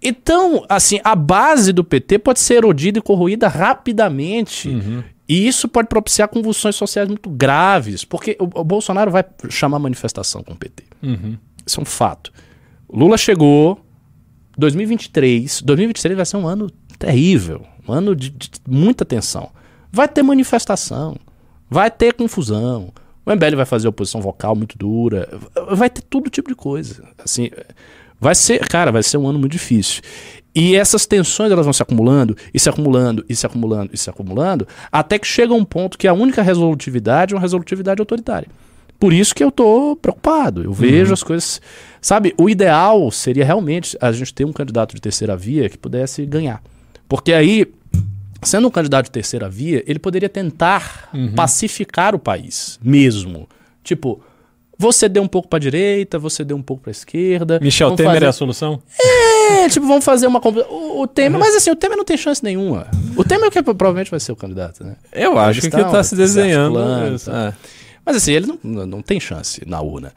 Então, assim, a base do PT pode ser erodida e corroída rapidamente. Uhum. E isso pode propiciar convulsões sociais muito graves, porque o, o Bolsonaro vai chamar manifestação com o PT. Uhum. Isso é um fato. Lula chegou, 2023, 2023 vai ser um ano terrível, um ano de, de muita tensão. Vai ter manifestação, vai ter confusão. O MBL vai fazer oposição vocal muito dura, vai ter todo tipo de coisa. Assim, vai ser, cara, vai ser um ano muito difícil. E essas tensões elas vão se acumulando, e se acumulando, e se acumulando, e se acumulando, até que chega um ponto que a única resolutividade é uma resolutividade autoritária. Por isso que eu tô preocupado. Eu vejo uhum. as coisas. Sabe, o ideal seria realmente a gente ter um candidato de terceira via que pudesse ganhar. Porque aí, sendo um candidato de terceira via, ele poderia tentar uhum. pacificar o país mesmo. Tipo, você deu um pouco para direita, você deu um pouco para esquerda. Michel Temer fazer... é a solução? É, tipo, vamos fazer uma. O, o Temer, uhum. mas assim, o Temer não tem chance nenhuma. O Temer é que provavelmente vai ser o candidato, né? Eu acho que ele tá se desenhando. É. Mas assim, ele não, não tem chance na urna.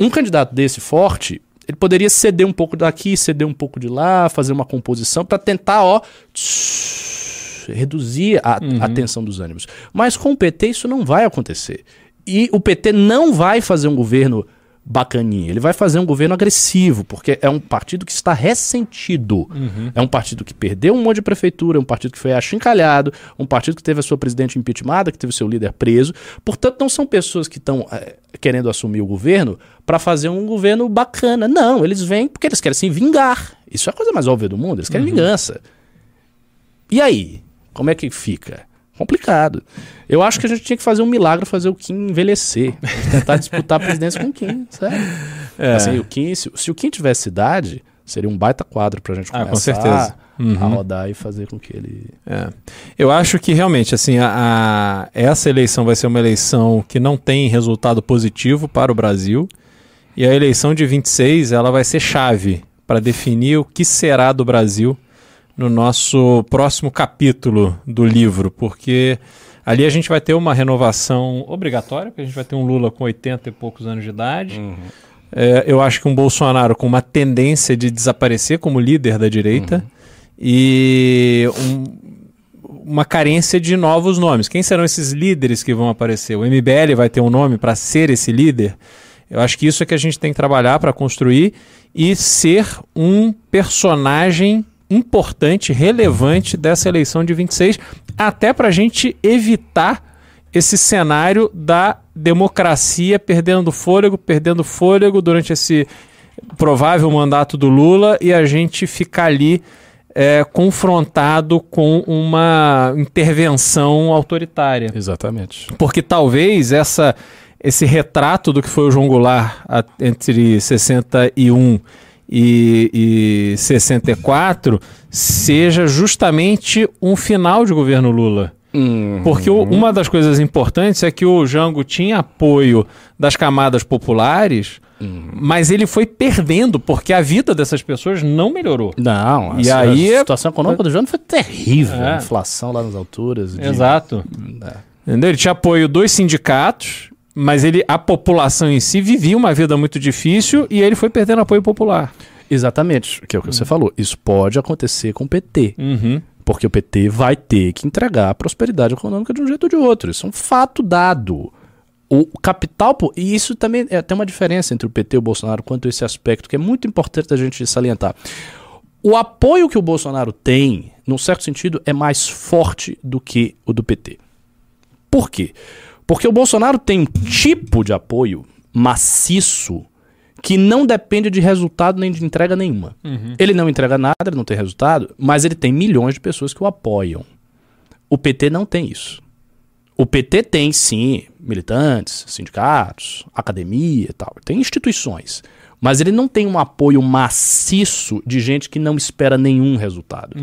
Um candidato desse forte, ele poderia ceder um pouco daqui, ceder um pouco de lá, fazer uma composição para tentar, ó, tss, reduzir a, uhum. a tensão dos ânimos. Mas com o PT isso não vai acontecer. E o PT não vai fazer um governo bacaninha. Ele vai fazer um governo agressivo, porque é um partido que está ressentido. Uhum. É um partido que perdeu um monte de prefeitura, é um partido que foi achincalhado, um partido que teve a sua presidente impeachmentada, que teve o seu líder preso. Portanto, não são pessoas que estão é, querendo assumir o governo para fazer um governo bacana. Não, eles vêm porque eles querem se vingar. Isso é a coisa mais óbvia do mundo, eles querem uhum. vingança. E aí? Como é que fica? Complicado. Eu acho que a gente tinha que fazer um milagre fazer o Kim envelhecer. Tentar disputar a presidência com o Kim, sério. É. Assim, o Kim, se, se, o Kim tivesse idade, seria um baita quadro pra gente Ah, começar com certeza. a Uhum. rodar e fazer com que ele. É. Eu acho que realmente assim a, a- essa eleição vai ser uma eleição que não tem resultado positivo para o Brasil e a eleição de 26 ela vai ser chave para definir o que será do Brasil no nosso próximo capítulo do livro, porque ali a gente vai ter uma renovação obrigatória, porque a gente vai ter um Lula com 80 e poucos anos de idade. É, eu acho que um Bolsonaro com uma tendência de desaparecer como líder da direita e um- uma carência de novos nomes. Quem serão esses líderes que vão aparecer? O MBL vai ter um nome para ser esse líder? Eu acho que isso é que a gente tem que trabalhar para construir e ser um personagem importante, relevante dessa eleição de 26, até para a gente evitar esse cenário da democracia perdendo fôlego, perdendo fôlego durante esse provável mandato do Lula e a gente ficar ali é, confrontado com uma intervenção autoritária. Exatamente. Porque talvez essa, esse retrato do que foi o João Goulart a- entre 61 e, e 64 seja justamente um final de governo Lula. Porque o- uma das coisas importantes é que o Jango tinha apoio das camadas populares, mas ele foi perdendo, porque a vida dessas pessoas não melhorou. Não, E a, aí a situação econômica do Jânio foi terrível. É. A inflação lá nas alturas. de- Exato. É. Entendeu? Ele tinha apoio dos sindicatos, mas ele, a população em si vivia uma vida muito difícil e ele foi perdendo apoio popular. Exatamente, que é o que você falou. Isso pode acontecer com o PT. Uhum. Porque o PT vai ter que entregar a prosperidade econômica de um jeito ou de outro. Isso é um fato dado. O capital. E isso também é, tem uma diferença entre o PT e o Bolsonaro quanto a esse aspecto, que é muito importante a gente salientar. O apoio que o Bolsonaro tem, num certo sentido, é mais forte do que o do PT. Por quê? Porque o Bolsonaro tem um tipo de apoio maciço que não depende de resultado nem de entrega nenhuma. Ele não entrega nada, ele não tem resultado, mas ele tem milhões de pessoas que o apoiam. O PT não tem isso. O PT tem, sim, militantes, sindicatos, academia e tal. Tem instituições. Mas ele não tem um apoio maciço de gente que não espera nenhum resultado.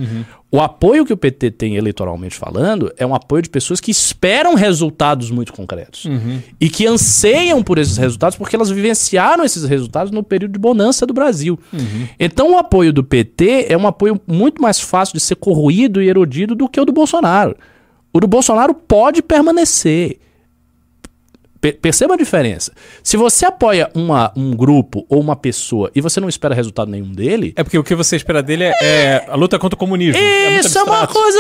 O apoio que o PT tem eleitoralmente falando é um apoio de pessoas que esperam resultados muito concretos. E que anseiam por esses resultados porque elas vivenciaram esses resultados no período de bonança do Brasil. Então o apoio do PT é um apoio muito mais fácil de ser corroído e erodido do que o do Bolsonaro. O do Bolsonaro pode permanecer. Pe- Perceba a diferença. Se você apoia uma, um grupo ou uma pessoa e você não espera resultado nenhum dele, É porque o que você espera dele é, é a luta contra o comunismo. muito isso é uma abstrato. coisa.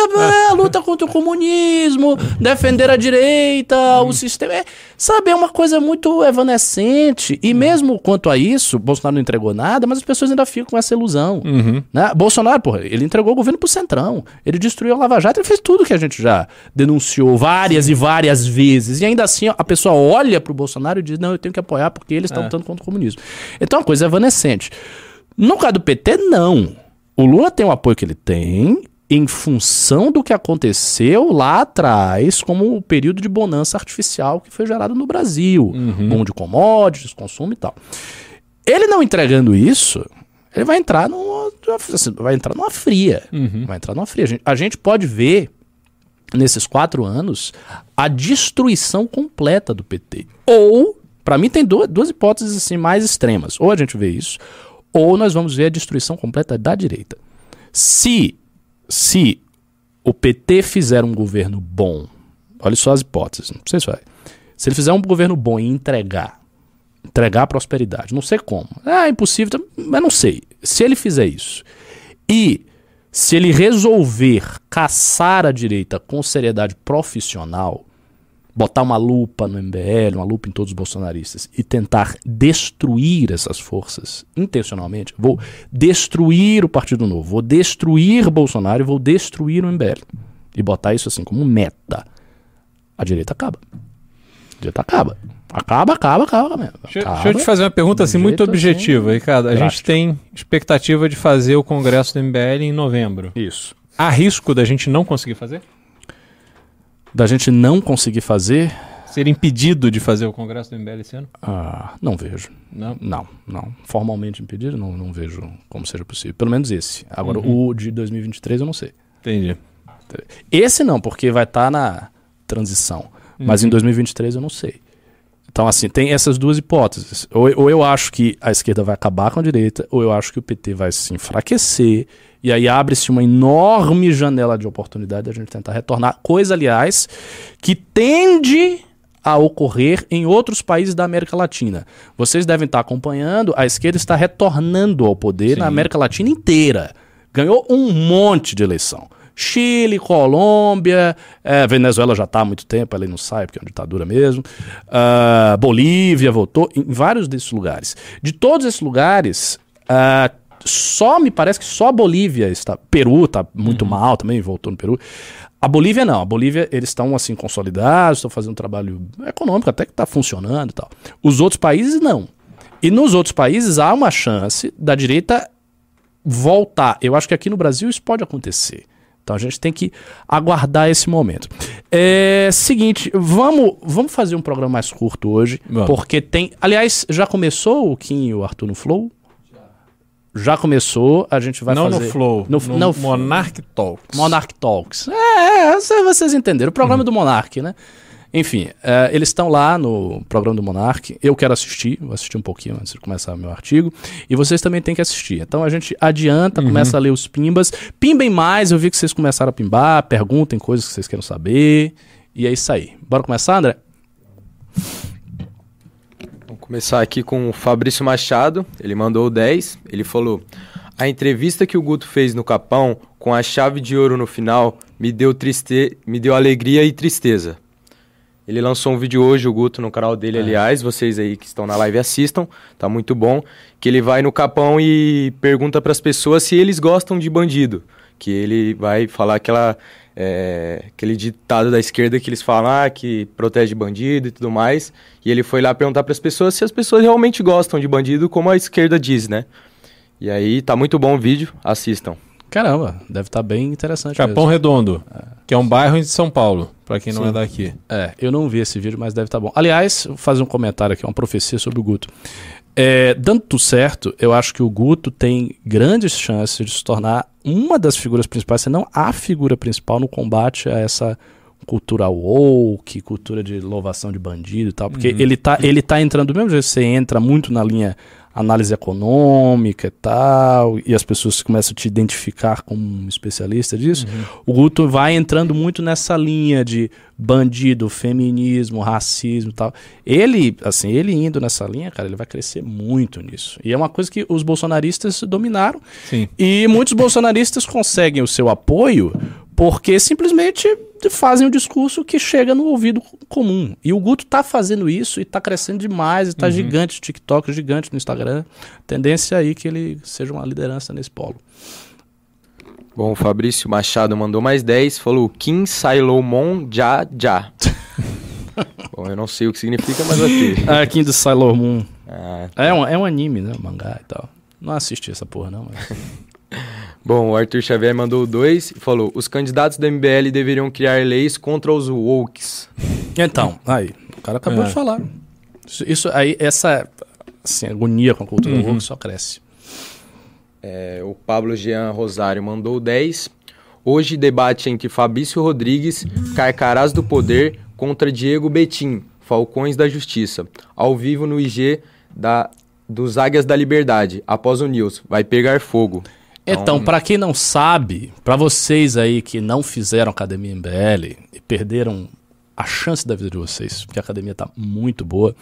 É, luta contra o comunismo, defender a direita, o sistema. É, sabe, é uma coisa muito evanescente. E mesmo quanto a isso, Bolsonaro não entregou nada, mas as pessoas ainda ficam com essa ilusão. Né? Bolsonaro, porra, ele entregou o governo pro Centrão. Ele destruiu a Lava Jato, ele fez tudo que a gente já denunciou várias e várias vezes. E ainda assim, a pessoa olha pro Bolsonaro e diz: não, eu tenho que apoiar porque eles estão lutando contra o comunismo. Então é uma coisa evanescente. No caso do PT, não. O Lula tem o apoio que ele tem em função do que aconteceu lá atrás, como o período de bonança artificial que foi gerado no Brasil. Boom de commodities, consumo e tal. Ele não entregando isso, ele vai entrar numa, assim, vai entrar numa fria. Vai entrar numa fria. A gente, a gente pode ver nesses quatro anos a destruição completa do PT. Ou, para mim, tem duas, duas hipóteses assim, mais extremas. Ou a gente vê isso, ou nós vamos ver a destruição completa da direita. Se, se o PT fizer um governo bom, olha só as hipóteses, não sei se vai. Se ele fizer um governo bom e entregar, entregar a prosperidade, não sei como. Ah, é impossível, mas não sei. Se ele fizer isso e se ele resolver caçar a direita com seriedade profissional, botar uma lupa no MBL, uma lupa em todos os bolsonaristas e tentar destruir essas forças intencionalmente, vou destruir o Partido Novo, vou destruir Bolsonaro e vou destruir o MBL. E botar isso assim como meta. A direita acaba. A direita acaba. Acaba, acaba, acaba mesmo. Deixa, Acaba. deixa eu te fazer uma pergunta assim muito objetiva, assim, Ricardo. A gente tem expectativa de fazer o congresso do MBL em novembro. Isso. Há risco da gente não conseguir fazer? Da gente não conseguir fazer, ser impedido de fazer o Congresso do MBL esse ano? Ah, não vejo. Não. Não, não. Formalmente impedido, não, não vejo como seja possível. Pelo menos esse. Agora, o de 2023 eu não sei. Entendi. Esse não, porque vai estar na transição. Mas em 2023 eu não sei. Então, assim, tem essas duas hipóteses. Ou, ou eu acho que a esquerda vai acabar com a direita, ou eu acho que o PT vai se enfraquecer. E aí abre-se uma enorme janela de oportunidade da gente tentar retornar. Coisa, aliás, que tende a ocorrer em outros países da América Latina. Vocês devem estar acompanhando, a esquerda está retornando ao poder Sim. na América Latina inteira. Ganhou um monte de eleição. Chile, Colômbia, eh, Venezuela já está há muito tempo, ela não sai porque é uma ditadura mesmo. Ah, Bolívia votou, em vários desses lugares. De todos esses lugares, ah, só me parece que só a Bolívia está. Peru está muito mal também, voltou no Peru. A Bolívia não, a Bolívia eles estão assim consolidados, estão fazendo um trabalho econômico até que está funcionando e tal. Os outros países não. E nos outros países há uma chance da direita voltar. Eu acho que aqui no Brasil isso pode acontecer. Então a gente tem que aguardar esse momento. É seguinte, vamos, vamos fazer um programa mais curto hoje, Vamos. porque tem. Aliás, já começou o Kim e o Arthur no Flow? Já começou, a gente vai não fazer. no Flow, No, no, não, Monarch Talks. Monarch Talks. É, é, vocês entenderam. O programa do Monarch, né? Enfim, é, eles estão lá no programa do Monarch. Eu quero assistir, vou assistir um pouquinho antes de começar meu artigo. E vocês também têm que assistir. Então a gente adianta, começa a ler os pimbas. Pimbem mais, eu vi que vocês começaram a pimbar, perguntem coisas que vocês queiram saber. E é isso aí. Bora começar, André? Vamos começar aqui com o Fabrício Machado. Ele mandou o 10. Ele falou: A entrevista que o Guto fez no Capão, com a chave de ouro no final, me deu, triste... me deu alegria e tristeza. Ele lançou um vídeo hoje, o Guto, no canal dele, aliás. Vocês aí que estão na live assistam, tá muito bom. Que ele vai no Capão e pergunta para as pessoas se eles gostam de bandido. Que ele vai falar aquela, é, aquele ditado da esquerda que eles falam ah, que protege bandido e tudo mais. E ele foi lá perguntar para as pessoas se as pessoas realmente gostam de bandido, como a esquerda diz, né? E aí tá muito bom o vídeo, assistam. Caramba, deve estar bem interessante. Capão mesmo. Redondo, que é um bairro de São Paulo, pra quem não Sim. é daqui. É, eu não vi esse vídeo, mas deve estar bom. Aliás, vou fazer um comentário aqui, uma profecia sobre o Guto. É, dando tudo certo, eu acho que o Guto tem grandes chances de se tornar uma das figuras principais, se não a figura principal no combate a essa cultura woke, cultura de louvação de bandido e tal, porque ele, tá, ele tá entrando, do mesmo jeito que você entra muito na linha análise econômica e tal, e as pessoas começam a te identificar como um especialista disso, o Guto vai entrando muito nessa linha de bandido, feminismo, racismo e tal. Ele, assim, ele indo nessa linha, cara, ele vai crescer muito nisso. E é uma coisa que os bolsonaristas dominaram, Sim. e muitos bolsonaristas conseguem o seu apoio porque simplesmente fazem o discurso que chega no ouvido comum. E o Guto tá fazendo isso e tá crescendo demais, e tá gigante no TikTok, gigante no Instagram. Tendência aí que ele seja uma liderança nesse polo. Bom, o Fabrício Machado mandou mais 10, falou Kim Sailomon Ja Ja. Bom, eu não sei o que significa, mas ok. Aqui do Sailor Moon. Ah, É um, é um anime, né? Mangá e tal. Não assisti essa porra, não. Mas... Bom, o Arthur Xavier mandou dois e falou: os candidatos do MBL deveriam criar leis contra os wokes. Então, aí, o cara acabou É. de falar. Isso, isso aí, essa assim, agonia com a cultura woke só cresce. É, o Pablo Jean Rosário mandou 10. Hoje, debate entre Fabrício Rodrigues, Carcarás do Poder, contra Diego Betim, Falcões da Justiça. Ao vivo no IG da, dos Águias da Liberdade, após o News. Vai pegar fogo. Então, pra quem não sabe, pra vocês aí que não fizeram academia MBL e perderam a chance da vida de vocês, porque a academia tá muito boa,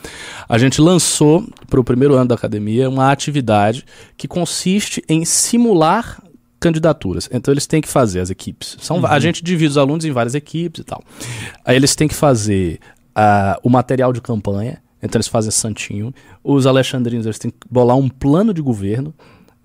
a gente lançou pro primeiro ano da academia uma atividade que consiste em simular candidaturas. Então eles têm que fazer as equipes. São, A gente divide os alunos em várias equipes e tal. Aí eles têm que fazer ah, o material de campanha. Então eles fazem santinho. Os alexandrinos eles têm que bolar um plano de governo.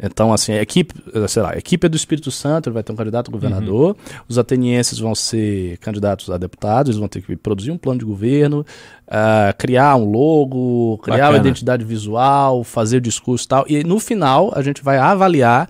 Então, assim, a equipe, eh, sei lá, a equipe é do Espírito Santo, ele vai ter um candidato a governador, os atenienses vão ser candidatos a deputados, eles vão ter que produzir um plano de governo, ah, criar um logo, criar uma Bacana. identidade visual, fazer o discurso e tal. E no final, a gente vai avaliar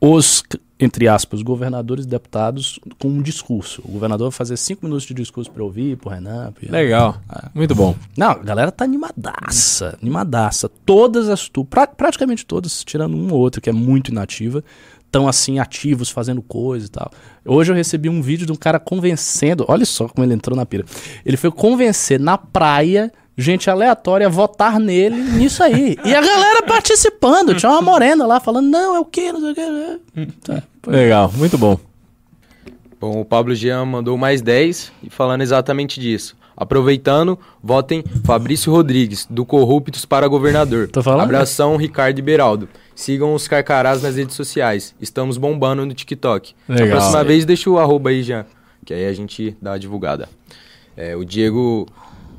os, entre aspas, governadores e deputados com um discurso. O governador vai fazer cinco minutos de discurso para ouvir, pro Renan. Pro... Legal. Muito bom. Não, a galera tá animadaça, animadaça. Todas as tu, pra, praticamente todas, tirando uma ou outra que é muito inativa, estão assim ativos fazendo coisa e tal. Hoje eu recebi um vídeo de um cara convencendo, olha só como ele entrou na pira. Ele foi convencer na praia gente aleatória votar nele nisso aí. E a galera participando, tinha uma morena lá falando: "Não, é o quê? Não sei o quê". Tá. Legal, muito bom. Bom, o Pablo Jean mandou mais 10 e falando exatamente disso. Aproveitando, votem Fabrício Rodrigues, do Corruptos para Governador. Tô falando? Abração, Ricardo e Beraldo. Sigam os Carcarás nas redes sociais. Estamos bombando no TikTok. Legal. A próxima vez deixa o arroba aí, Jean, que aí a gente dá a divulgada. É, o Diego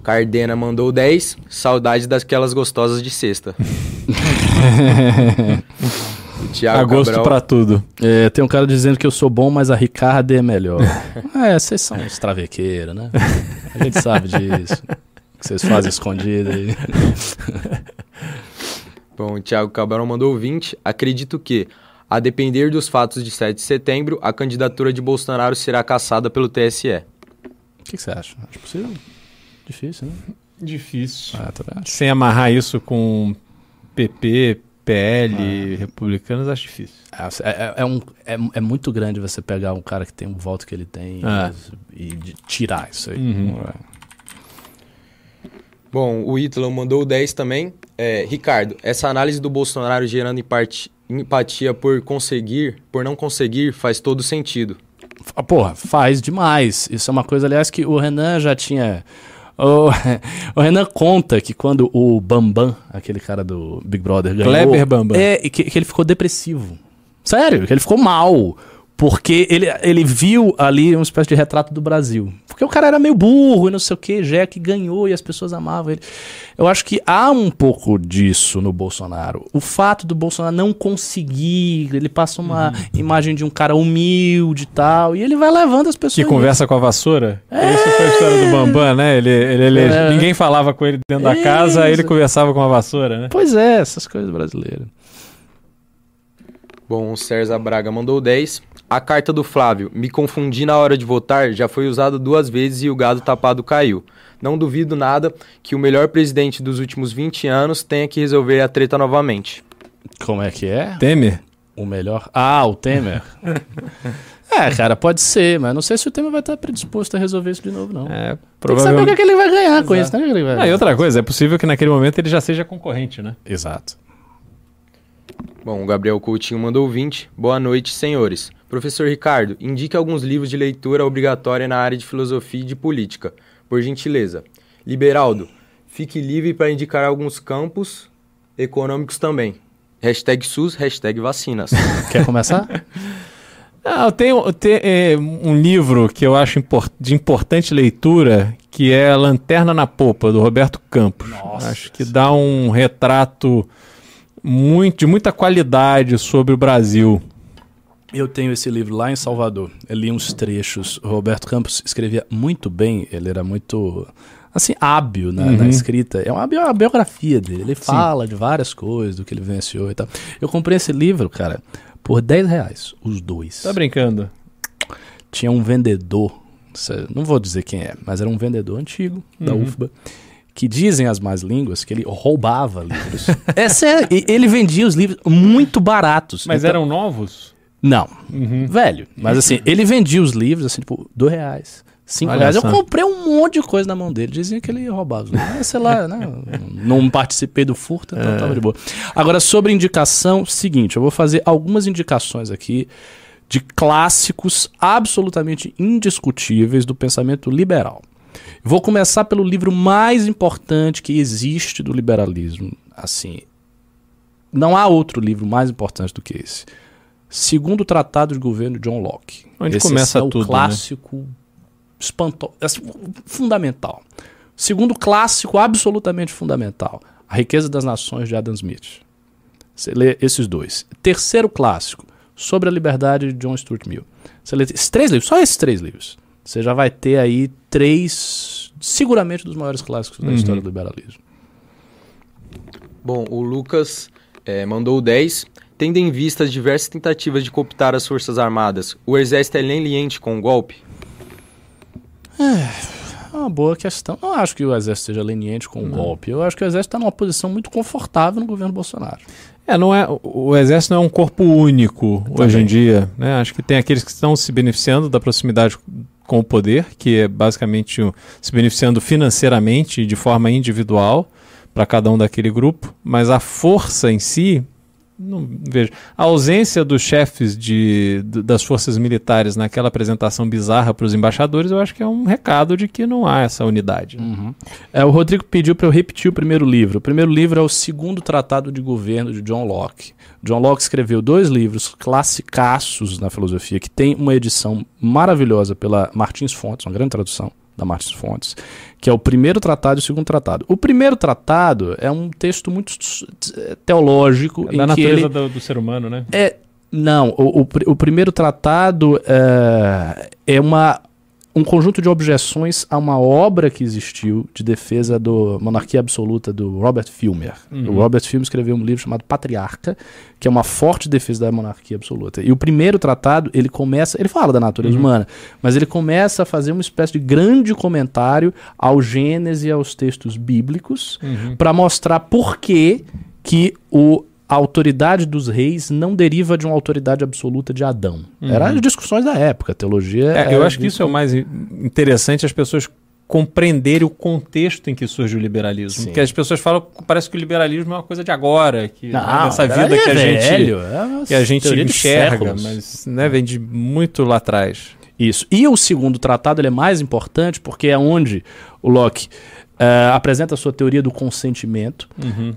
Cardena mandou 10. Saudade daquelas gostosas de sexta. Thiago Agosto Cabral, pra tudo. É, tem um cara dizendo que eu sou bom, mas a Ricardo é melhor. é, vocês são uns travequeiros, né? A gente sabe disso. Que vocês fazem escondido aí. Bom, o Thiago Cabral mandou 20. Acredito que, a depender dos fatos de 7 de setembro, a candidatura de Bolsonaro será caçada pelo TSE. O que, que você acha? Acho possível. Difícil, né? Difícil. Ah, acho. Sem amarrar isso com PP, PL, republicanos, acho difícil. É, é- é um, é, é muito grande você pegar um cara que tem o voto que ele tem É. e, e de- tirar isso aí. Uhum. É. Bom, o Ítalo mandou 10 também. É, Ricardo, essa análise do Bolsonaro gerando empati- empatia por conseguir, por não conseguir, faz todo sentido. Ah, Porra, faz demais. Isso é uma coisa, aliás, que o Renan já tinha. O, o Renan conta que quando o Bambam, aquele cara do Big Brother, ganhou. Kleber Bambam. É, que, que ele ficou depressivo. Sério, que ele ficou mal. Porque ele, ele viu ali uma espécie de retrato do Brasil. Porque o cara era meio burro e não sei o que, Jack ganhou e as pessoas amavam ele. Eu acho que há um pouco disso no Bolsonaro. O fato do Bolsonaro não conseguir, ele passa uma imagem de um cara humilde e tal, e ele vai levando as pessoas. Que conversa com a vassoura? Essa foi a história do Bambam, né? Ele, ele, ele- É. Ninguém falava com ele dentro da casa, aí ele Isso. conversava com a vassoura, né? Pois é, essas coisas brasileiras. Bom, o César Braga mandou 10. A carta do Flávio, me confundi na hora de votar, já foi usada duas vezes e o gado tapado caiu. Não duvido nada que o melhor presidente dos últimos 20 anos tenha que resolver a treta novamente. Como é que é? Temer? O melhor. Ah, o Temer. é, cara, pode ser, mas não sei se o Temer vai estar predisposto a resolver isso de novo, não. É, Tem que saber o que, provavelmente. é que ele vai ganhar com isso, né? que ele vai- Ah, e outra coisa, é possível que naquele momento ele já seja concorrente, né? Exato. Bom, o Gabriel Coutinho mandou 20. Boa noite, senhores. Professor Ricardo, indique alguns livros de leitura obrigatória na área de filosofia e de política. Por gentileza. Liberaldo, fique livre para indicar alguns campos econômicos também. Hashtag SUS, hashtag vacinas. Quer começar? Ah, eu tenho, eu tenho, é, um livro que eu acho impor- de importante leitura, que é Lanterna na Popa, do Roberto Campos. Nossa. Acho que dá um retrato muito, de muita qualidade sobre o Brasil. Eu tenho esse livro lá em Salvador. Eu li uns trechos. Roberto Campos escrevia muito bem. Ele era muito, assim, hábil na, na Uhum. escrita. É uma, bio- uma biografia dele. Ele fala de várias coisas, do que ele venciou e tal. Eu comprei esse livro, cara, por 10 reais, os dois. Tá brincando? Tinha um vendedor, não vou dizer quem é, mas era um vendedor antigo da Uhum. UFBA. Que dizem as más línguas que ele roubava livros. é sério, e ele vendia os livros muito baratos. Mas Então- eram novos? Não, Uhum. velho. Mas assim, ele vendia os livros, assim, tipo, dois reais. Cinco Olha reais. Eu comprei um monte de coisa na mão dele. Dizia que ele roubava os livros. Sei lá, né? Não participei do furto, então É. tava de boa. Agora, sobre indicação, seguinte, eu vou fazer algumas indicações aqui de clássicos absolutamente indiscutíveis do pensamento liberal. Vou começar pelo livro mais importante que existe do liberalismo. Assim, não há outro livro mais importante do que esse. Segundo o Tratado de Governo de John Locke. Onde esse começa é o tudo, né? clássico espantoso, assim, fundamental. Segundo clássico absolutamente fundamental, A Riqueza das Nações de Adam Smith. Você lê esses dois. Terceiro clássico, Sobre a Liberdade de John Stuart Mill. Você lê esses três livros, só esses três livros. Você já vai ter aí três, seguramente, dos maiores clássicos da Uhum. história do liberalismo. Bom, o Lucas eh, mandou 10. Tendo em vista as diversas tentativas de cooptar as Forças Armadas, o Exército é leniente com o golpe? É uma boa questão. Não acho que o Exército seja leniente com o golpe. Eu acho que o Exército está numa posição muito confortável no governo Bolsonaro. É, não é, o exército não é um corpo único Também. hoje em dia, né? Acho que tem aqueles que estão se beneficiando da proximidade com o poder, que é basicamente se beneficiando financeiramente e de forma individual para cada um daquele grupo, mas a força em si, não vejo. A ausência dos chefes de, das forças militares naquela apresentação bizarra para os embaixadores, eu acho que é um recado de que não há essa unidade. né? É, o Rodrigo pediu para eu repetir o primeiro livro. O primeiro livro é o segundo tratado de governo de John Locke. John Locke escreveu dois livros classicaços na filosofia, que tem uma edição maravilhosa pela Martins Fontes, uma grande tradução da Martins Fontes, que é o primeiro tratado e o segundo tratado. O primeiro tratado é um texto muito teológico É da natureza ele do, do ser humano, né? é, não, o, o, o primeiro tratado é, é uma, um conjunto de objeções a uma obra que existiu de defesa da monarquia absoluta do Robert Filmer. O Robert Filmer escreveu um livro chamado Patriarca, que é uma forte defesa da monarquia absoluta. E o primeiro tratado, ele começa, ele fala da natureza humana, mas ele começa a fazer uma espécie de grande comentário ao Gênesis e aos textos bíblicos para mostrar por que que o a autoridade dos reis não deriva de uma autoridade absoluta de Adão. Eram as discussões da época, a teologia. É, eu era acho que isso é o mais interessante, as pessoas compreenderem o contexto em que surge o liberalismo. Sim. Porque as pessoas falam, parece que o liberalismo é uma coisa de agora, que Não, né, dessa era vida que a gente é que a gente enxerga, mas né, vem de muito lá atrás. Isso. E o segundo tratado ele é mais importante porque é onde o Locke eh, apresenta a sua teoria do consentimento,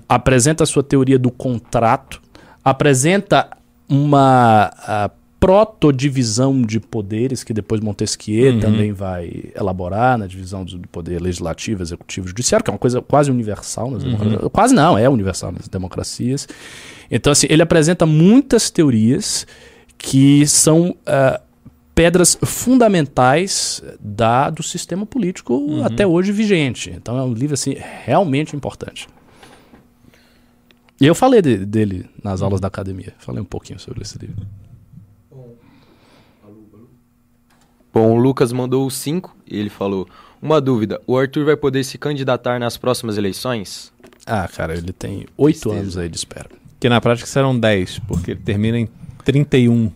apresenta a sua teoria do contrato, apresenta uma ah, protodivisão de poderes que depois Montesquieu também vai elaborar na divisão do poder legislativo, executivo e judiciário, que é uma coisa quase universal nas democracias. Quase não, é universal nas democracias. Então, assim, ele apresenta muitas teorias que são ah, pedras fundamentais da, do sistema político até hoje vigente. Então é um livro assim realmente importante. E eu falei de- dele nas aulas da academia. Falei um pouquinho sobre esse livro. Bom, o Lucas mandou o 5 e ele falou: Uma dúvida, o Arthur vai poder se candidatar nas próximas eleições? Ah, cara, ele tem oito anos aí de espera. Que na prática serão 10, porque ele termina em 31,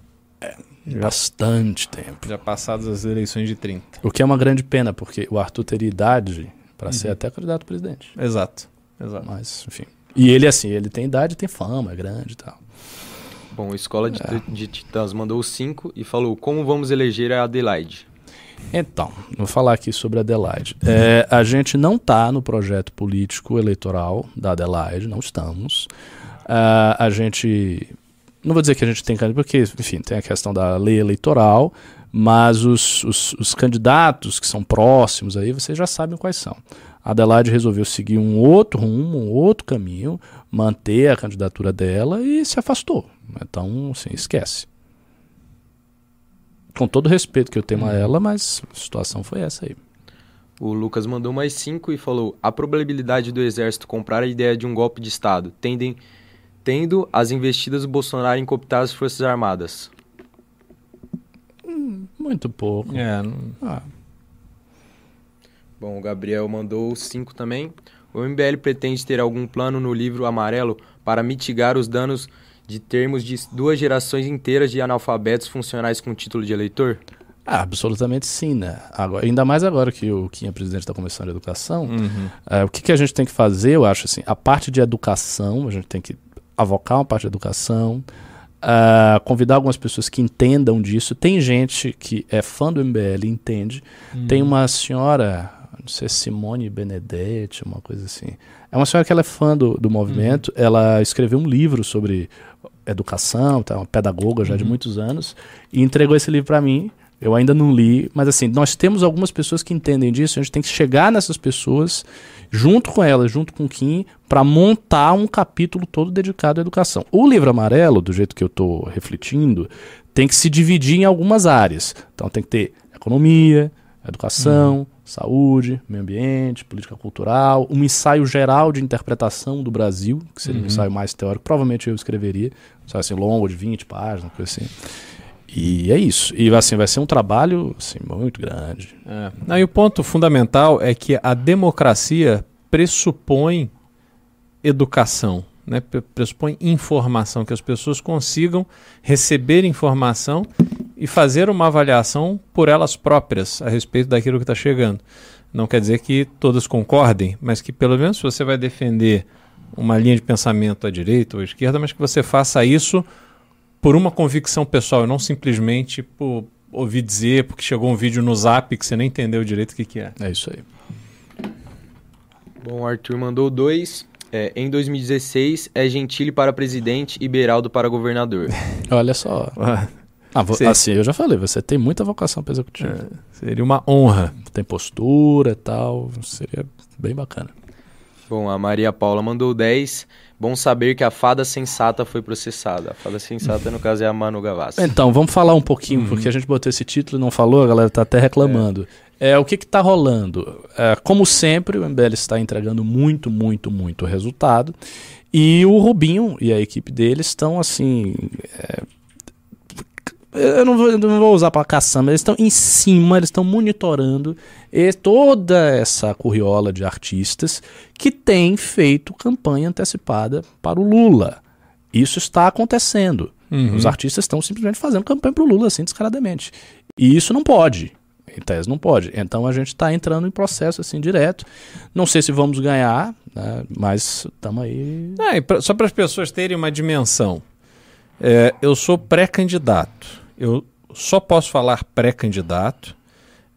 Bastante tempo. já passadas as eleições de 30. O que é uma grande pena, porque o Arthur teria idade para ser até candidato a presidente. Exato. Exato. Mas, enfim. E ele, assim, ele tem idade, tem fama, é grande e tal. Bom, a Escola de, É. de Titãs mandou o 5 e falou: Como vamos eleger a Adelaide? Então, vou falar aqui sobre a Adelaide. É, a gente não está no projeto político eleitoral da Adelaide, não estamos. Ah, a gente. Não vou dizer que a gente tem candidato, porque, enfim, tem a questão da lei eleitoral, mas os, os, os candidatos que são próximos aí, vocês já sabem quais são. A Adelaide resolveu seguir um outro rumo, um outro caminho, manter a candidatura dela e se afastou. Então, assim, esquece. Com todo o respeito que eu tenho a ela, mas a situação foi essa aí. O Lucas mandou mais 5 e falou: A probabilidade do exército comprar a ideia de um golpe de Estado, tendem, tendo as investidas do Bolsonaro em cooptar as Forças Armadas. Muito pouco. É, não- Ah, Bom, o Gabriel mandou 5 também. O MBL pretende ter algum plano no livro amarelo para mitigar os danos de termos de duas gerações inteiras de analfabetos funcionais com título de eleitor? ah, absolutamente sim, né? Agora, ainda mais agora que o Kim é presidente da Comissão de Educação. Uhum. É, o que, que a gente tem que fazer, eu acho assim, a parte de educação, a gente tem que avocar uma parte de educação, ah, convidar algumas pessoas que entendam disso. Tem gente que é fã do MBL e entende. Tem uma senhora, não sei, Simone Benedetti, uma coisa assim. É uma senhora que ela é fã do, do movimento. Ela escreveu um livro sobre educação, tá, uma pedagoga já de muitos anos, e entregou esse livro para mim. Eu ainda não li, mas assim, nós temos algumas pessoas que entendem disso, a gente tem que chegar nessas pessoas, junto com elas, junto com o Kim, para montar um capítulo todo dedicado à educação. O livro amarelo, do jeito que eu estou refletindo, tem que se dividir em algumas áreas. Então tem que ter economia, educação, saúde, meio ambiente, política cultural, um ensaio geral de interpretação do Brasil, que seria um ensaio mais teórico, provavelmente eu escreveria, um ensaio assim longo, de 20 páginas, coisa assim. E é isso. E assim, vai ser um trabalho assim, muito grande. É. E o ponto fundamental é que a democracia pressupõe educação, né? Pre- pressupõe informação, que as pessoas consigam receber informação e fazer uma avaliação por elas próprias a respeito daquilo que está chegando. Não quer dizer que todas concordem, mas que pelo menos você vai defender uma linha de pensamento à direita ou à esquerda, mas que você faça isso por uma convicção pessoal e não simplesmente por ouvir dizer, porque chegou um vídeo no zap que você nem entendeu direito o que, que é. É isso aí. Bom, o Arthur mandou dois. É, em 2016, é Gentili para presidente e Beraldo para governador. Olha só. Ah, vo- Sim. assim, eu já falei, você tem muita vocação para executivo. É, seria uma honra. Tem postura e tal, seria bem bacana. Bom, a Maria Paula mandou 10. Bom saber que a fada sensata foi processada. A fada sensata, no caso, é a Manu Gavassi. Então, vamos falar um pouquinho, porque a gente botou esse título e não falou, a galera tá até reclamando. É, o que que tá rolando? É, como sempre, o MBL está entregando muito, muito, muito resultado. E o Rubinho e a equipe dele estão assim. é, eu não vou, não vou usar para caçamba, eles estão em cima, eles estão monitorando e toda essa curriola de artistas que tem feito campanha antecipada para o Lula. Isso está acontecendo. Os artistas estão simplesmente fazendo campanha para o Lula, assim, descaradamente. E isso não pode. Em tese, não pode. Então a gente está entrando em processo assim direto. Não sei se vamos ganhar, né, mas estamos aí. E pra- só para as pessoas terem uma dimensão. É, eu sou pré-candidato. Eu só posso falar pré-candidato.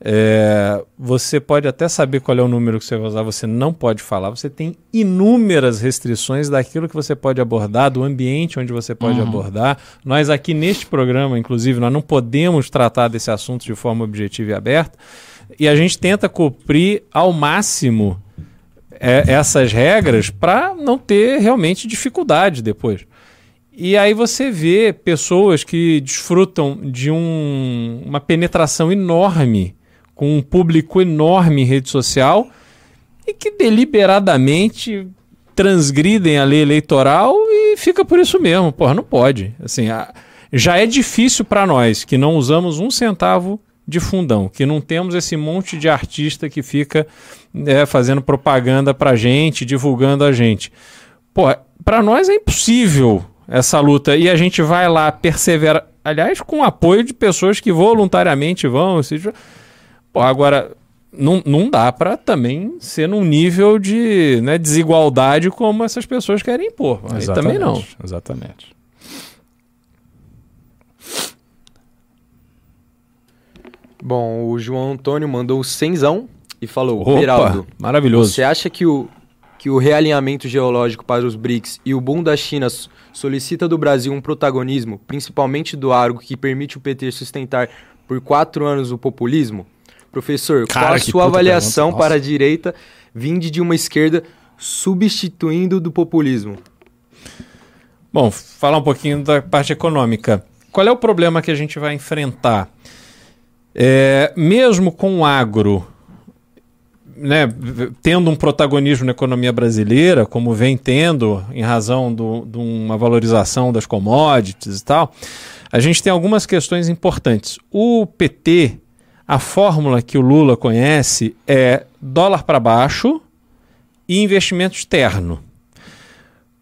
É, você pode até saber qual é o número que você vai usar, você não pode falar. Você tem inúmeras restrições daquilo que você pode abordar, do ambiente onde você pode abordar. Nós aqui neste programa, inclusive, nós não podemos tratar desse assunto de forma objetiva e aberta. E a gente tenta cumprir ao máximo é, essas regras para não ter realmente dificuldade depois. E aí você vê pessoas que desfrutam de um- uma penetração enorme, com um público enorme em rede social, e que deliberadamente transgridem a lei eleitoral e fica por isso mesmo. Porra, não pode. Assim, já é difícil para nós que não usamos um centavo de fundão, que não temos esse monte de artista que fica é, fazendo propaganda pra gente, divulgando a gente. Pô, para nós é impossível essa luta e a gente vai lá persevera, aliás, com o apoio de pessoas que voluntariamente vão, se... Pô, agora não, não dá para também ser num nível de né, desigualdade como essas pessoas querem impor. Aí também não. Exatamente. Bom, o João Antônio mandou cenzão e falou: Opa, Beraldo, maravilhoso. você acha que o, que o realinhamento geológico para os BRICS e o boom da China solicita do Brasil um protagonismo, principalmente do agro, que permite o PT sustentar por quatro anos o populismo? Professor, qual Cara, a que sua avaliação para a direita vinde de uma esquerda substituindo do populismo? Bom, falar um pouquinho da parte econômica. Qual é o problema que a gente vai enfrentar? É, mesmo com o agro né, tendo um protagonismo na economia brasileira, como vem tendo, em razão do- de uma valorização das commodities e tal, a gente tem algumas questões importantes. O PT, a fórmula que o Lula conhece é dólar para baixo e investimento externo.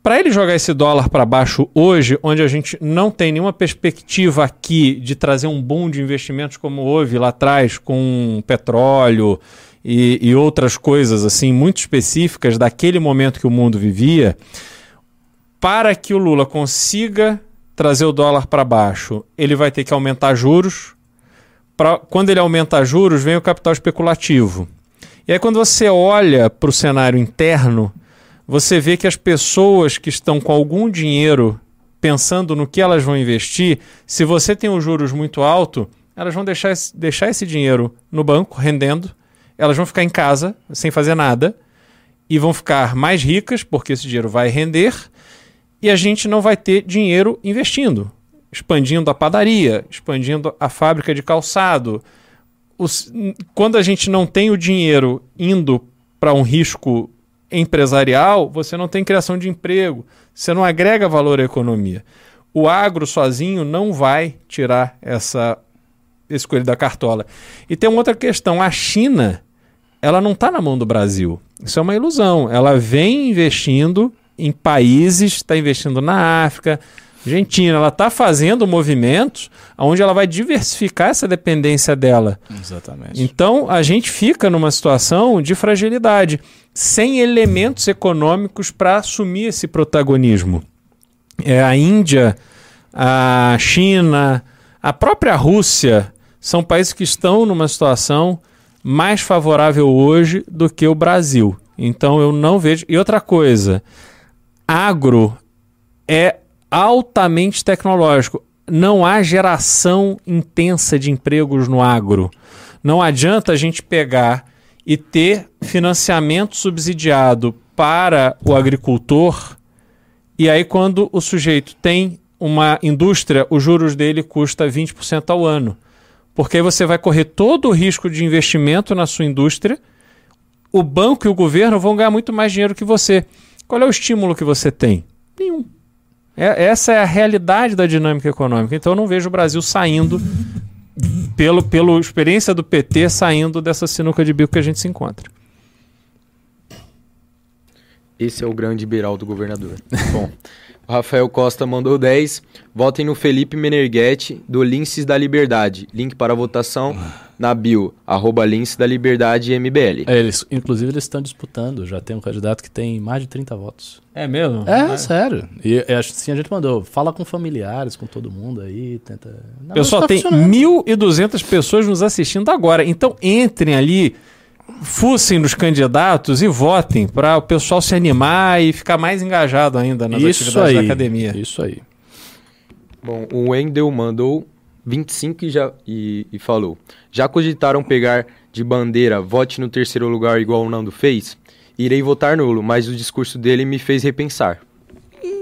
Para ele jogar esse dólar para baixo hoje, onde a gente não tem nenhuma perspectiva aqui de trazer um boom de investimentos como houve lá atrás com petróleo e, e outras coisas assim muito específicas daquele momento que o mundo vivia, para que o Lula consiga trazer o dólar para baixo, ele vai ter que aumentar juros. Pra, quando ele aumenta juros, vem o capital especulativo. E aí, quando você olha para o cenário interno, você vê que as pessoas que estão com algum dinheiro pensando no que elas vão investir, se você tem os juros muito alto, elas vão deixar deixar esse dinheiro no banco rendendo, elas vão ficar em casa sem fazer nada e vão ficar mais ricas porque esse dinheiro vai render e a gente não vai ter dinheiro investindo, expandindo a padaria, expandindo a fábrica de calçado, os- quando a gente não tem o dinheiro indo para um risco empresarial, você não tem criação de emprego, você não agrega valor à economia. O agro sozinho não vai tirar essa esse coelho da cartola. E tem uma outra questão, a China, ela não está na mão do Brasil. Isso é uma ilusão. Ela vem investindo em países, está investindo na África, Argentina, ela está fazendo movimentos onde ela vai diversificar essa dependência dela. Exatamente. Então a gente fica numa situação de fragilidade, sem elementos econômicos para assumir esse protagonismo. É, a Índia, a China, a própria Rússia são países que estão numa situação mais favorável hoje do que o Brasil. Então eu não vejo. E outra coisa, agro é altamente tecnológico. Não há geração intensa de empregos no agro. Não adianta a gente pegar e ter financiamento subsidiado para o agricultor e aí quando o sujeito tem uma indústria, os juros dele custa 20% ao ano. Porque aí você vai correr todo o risco de investimento na sua indústria, o banco e o governo vão ganhar muito mais dinheiro que você. Qual é o estímulo que você tem? Nenhum. É- essa é a realidade da dinâmica econômica. Então eu não vejo o Brasil saindo, pelo, pela experiência do PT, saindo dessa sinuca de bico que a gente se encontra. Esse é o grande liberal do governador. Bom, Rafael Costa mandou 10. Votem no Felipe Menerghetti, do Linces da Liberdade. Link para a votação na bio, arroba Lince da Liberdade MBL. É, eles, inclusive, eles estão disputando. Já tem um candidato que tem mais de 30 votos. É mesmo? É, sério. E é, assim a gente mandou. Fala com familiares, com todo mundo aí. Tenta. Não, Pessoal, tá tem funcionando. 1.200 pessoas nos assistindo agora. Então entrem ali, fucem nos candidatos e votem para o pessoal se animar e ficar mais engajado ainda nas Isso atividades aí. da academia. Isso aí. Bom, o Wendel mandou 25 e, já, e, e falou: Já cogitaram pegar de bandeira vote no terceiro lugar igual o Nando fez? Irei votar nulo, mas o discurso dele me fez repensar.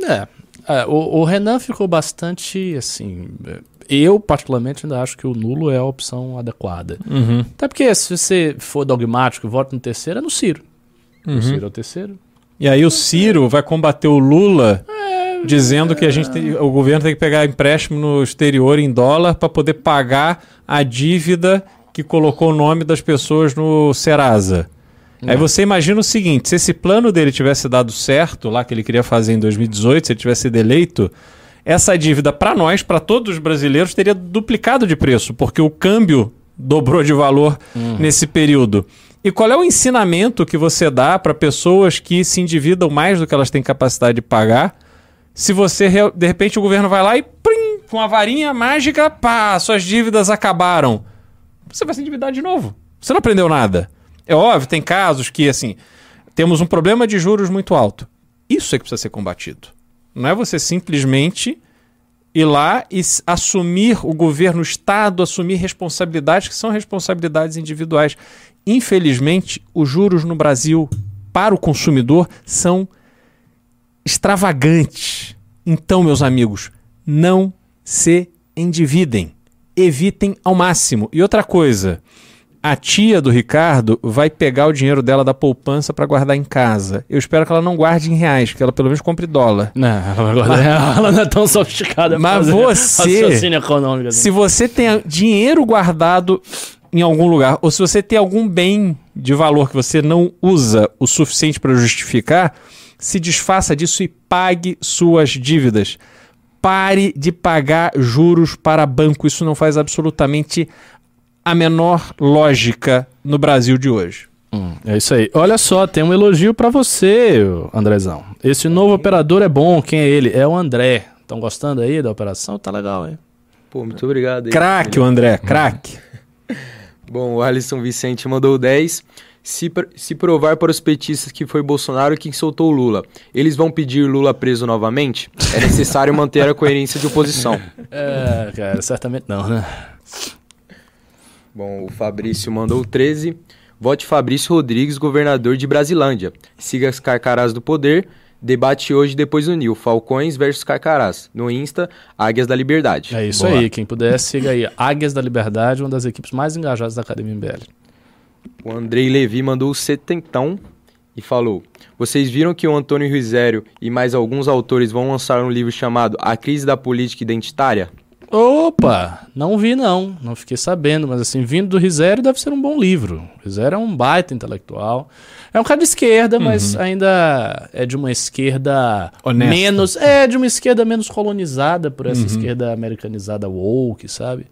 É. É, o, o Renan ficou bastante assim. É, Eu, particularmente, ainda acho que o nulo é a opção adequada. Uhum. Até porque se você for dogmático e vota no terceiro, é no Ciro. Uhum. O Ciro é o terceiro. E aí o Ciro vai combater o Lula dizendo que a gente tem- o governo tem que pegar empréstimo no exterior em dólar para poder pagar a dívida que colocou o nome das pessoas no Serasa. Aí você imagina o seguinte, se esse plano dele tivesse dado certo, lá que ele queria fazer em 2018, se ele tivesse sido eleito, essa dívida para nós, para todos os brasileiros, teria duplicado de preço, porque o câmbio dobrou de valor nesse período. E qual é o ensinamento que você dá para pessoas que se endividam mais do que elas têm capacidade de pagar? Se você, de repente, o governo vai lá e, prim, com a varinha mágica, pá, suas dívidas acabaram. Você vai se endividar de novo. Você não aprendeu nada. É óbvio, tem casos que, assim, temos um problema de juros muito alto. Isso é que precisa ser combatido. Não é você simplesmente ir lá e assumir o governo, o Estado, assumir responsabilidades que são responsabilidades individuais. Infelizmente, os juros no Brasil para o consumidor são extravagantes. Então, meus amigos, não se endividem. Evitem ao máximo. E outra coisa, a tia do Ricardo vai pegar o dinheiro dela da poupança para guardar em casa. Eu espero que ela não guarde em reais, que ela pelo menos compre dólar. Não, agora ela não é tão sofisticada. Mas você- econômico. assim. Se você tem dinheiro guardado em algum lugar, ou se você tem algum bem de valor que você não usa o suficiente para justificar, se desfaça disso e pague suas dívidas. Pare de pagar juros para banco. Isso não faz absolutamente a menor lógica no Brasil de hoje. Hum, é isso aí. Olha só, tem um elogio pra você, Andrezão. Esse novo operador é bom. Quem é ele? É o André. Estão gostando aí da operação? Tá legal, hein? Pô, muito obrigado. aí. Craque, o André, craque. Bom, o Alisson Vicente mandou 10. Se, pr- se provar para os petistas que foi Bolsonaro quem soltou o Lula, eles vão pedir Lula preso novamente? É necessário manter a coerência de oposição. É, cara, certamente não, né? Bom, o Fabrício mandou 13. Vote Fabrício Rodrigues, governador de Brasilândia. Siga as carcarás do poder. Debate hoje depois do Nil, Falcões versus Carcarás. No Insta, Águias da Liberdade. É isso Boa. aí. Quem puder, siga aí. Águias da Liberdade, uma das equipes mais engajadas da Academia MBL. O Andrei Levi mandou o setentão e falou: Vocês viram que o Antônio Rizério e mais alguns autores vão lançar um livro chamado A Crise da Política Identitária? Opa, não vi não, não fiquei sabendo, mas assim, vindo do Rizério deve ser um bom livro. O Rizério é um baita intelectual. É um cara de esquerda, mas ainda é de uma esquerda Honesta. menos, é de uma esquerda menos colonizada por essa esquerda americanizada woke, sabe?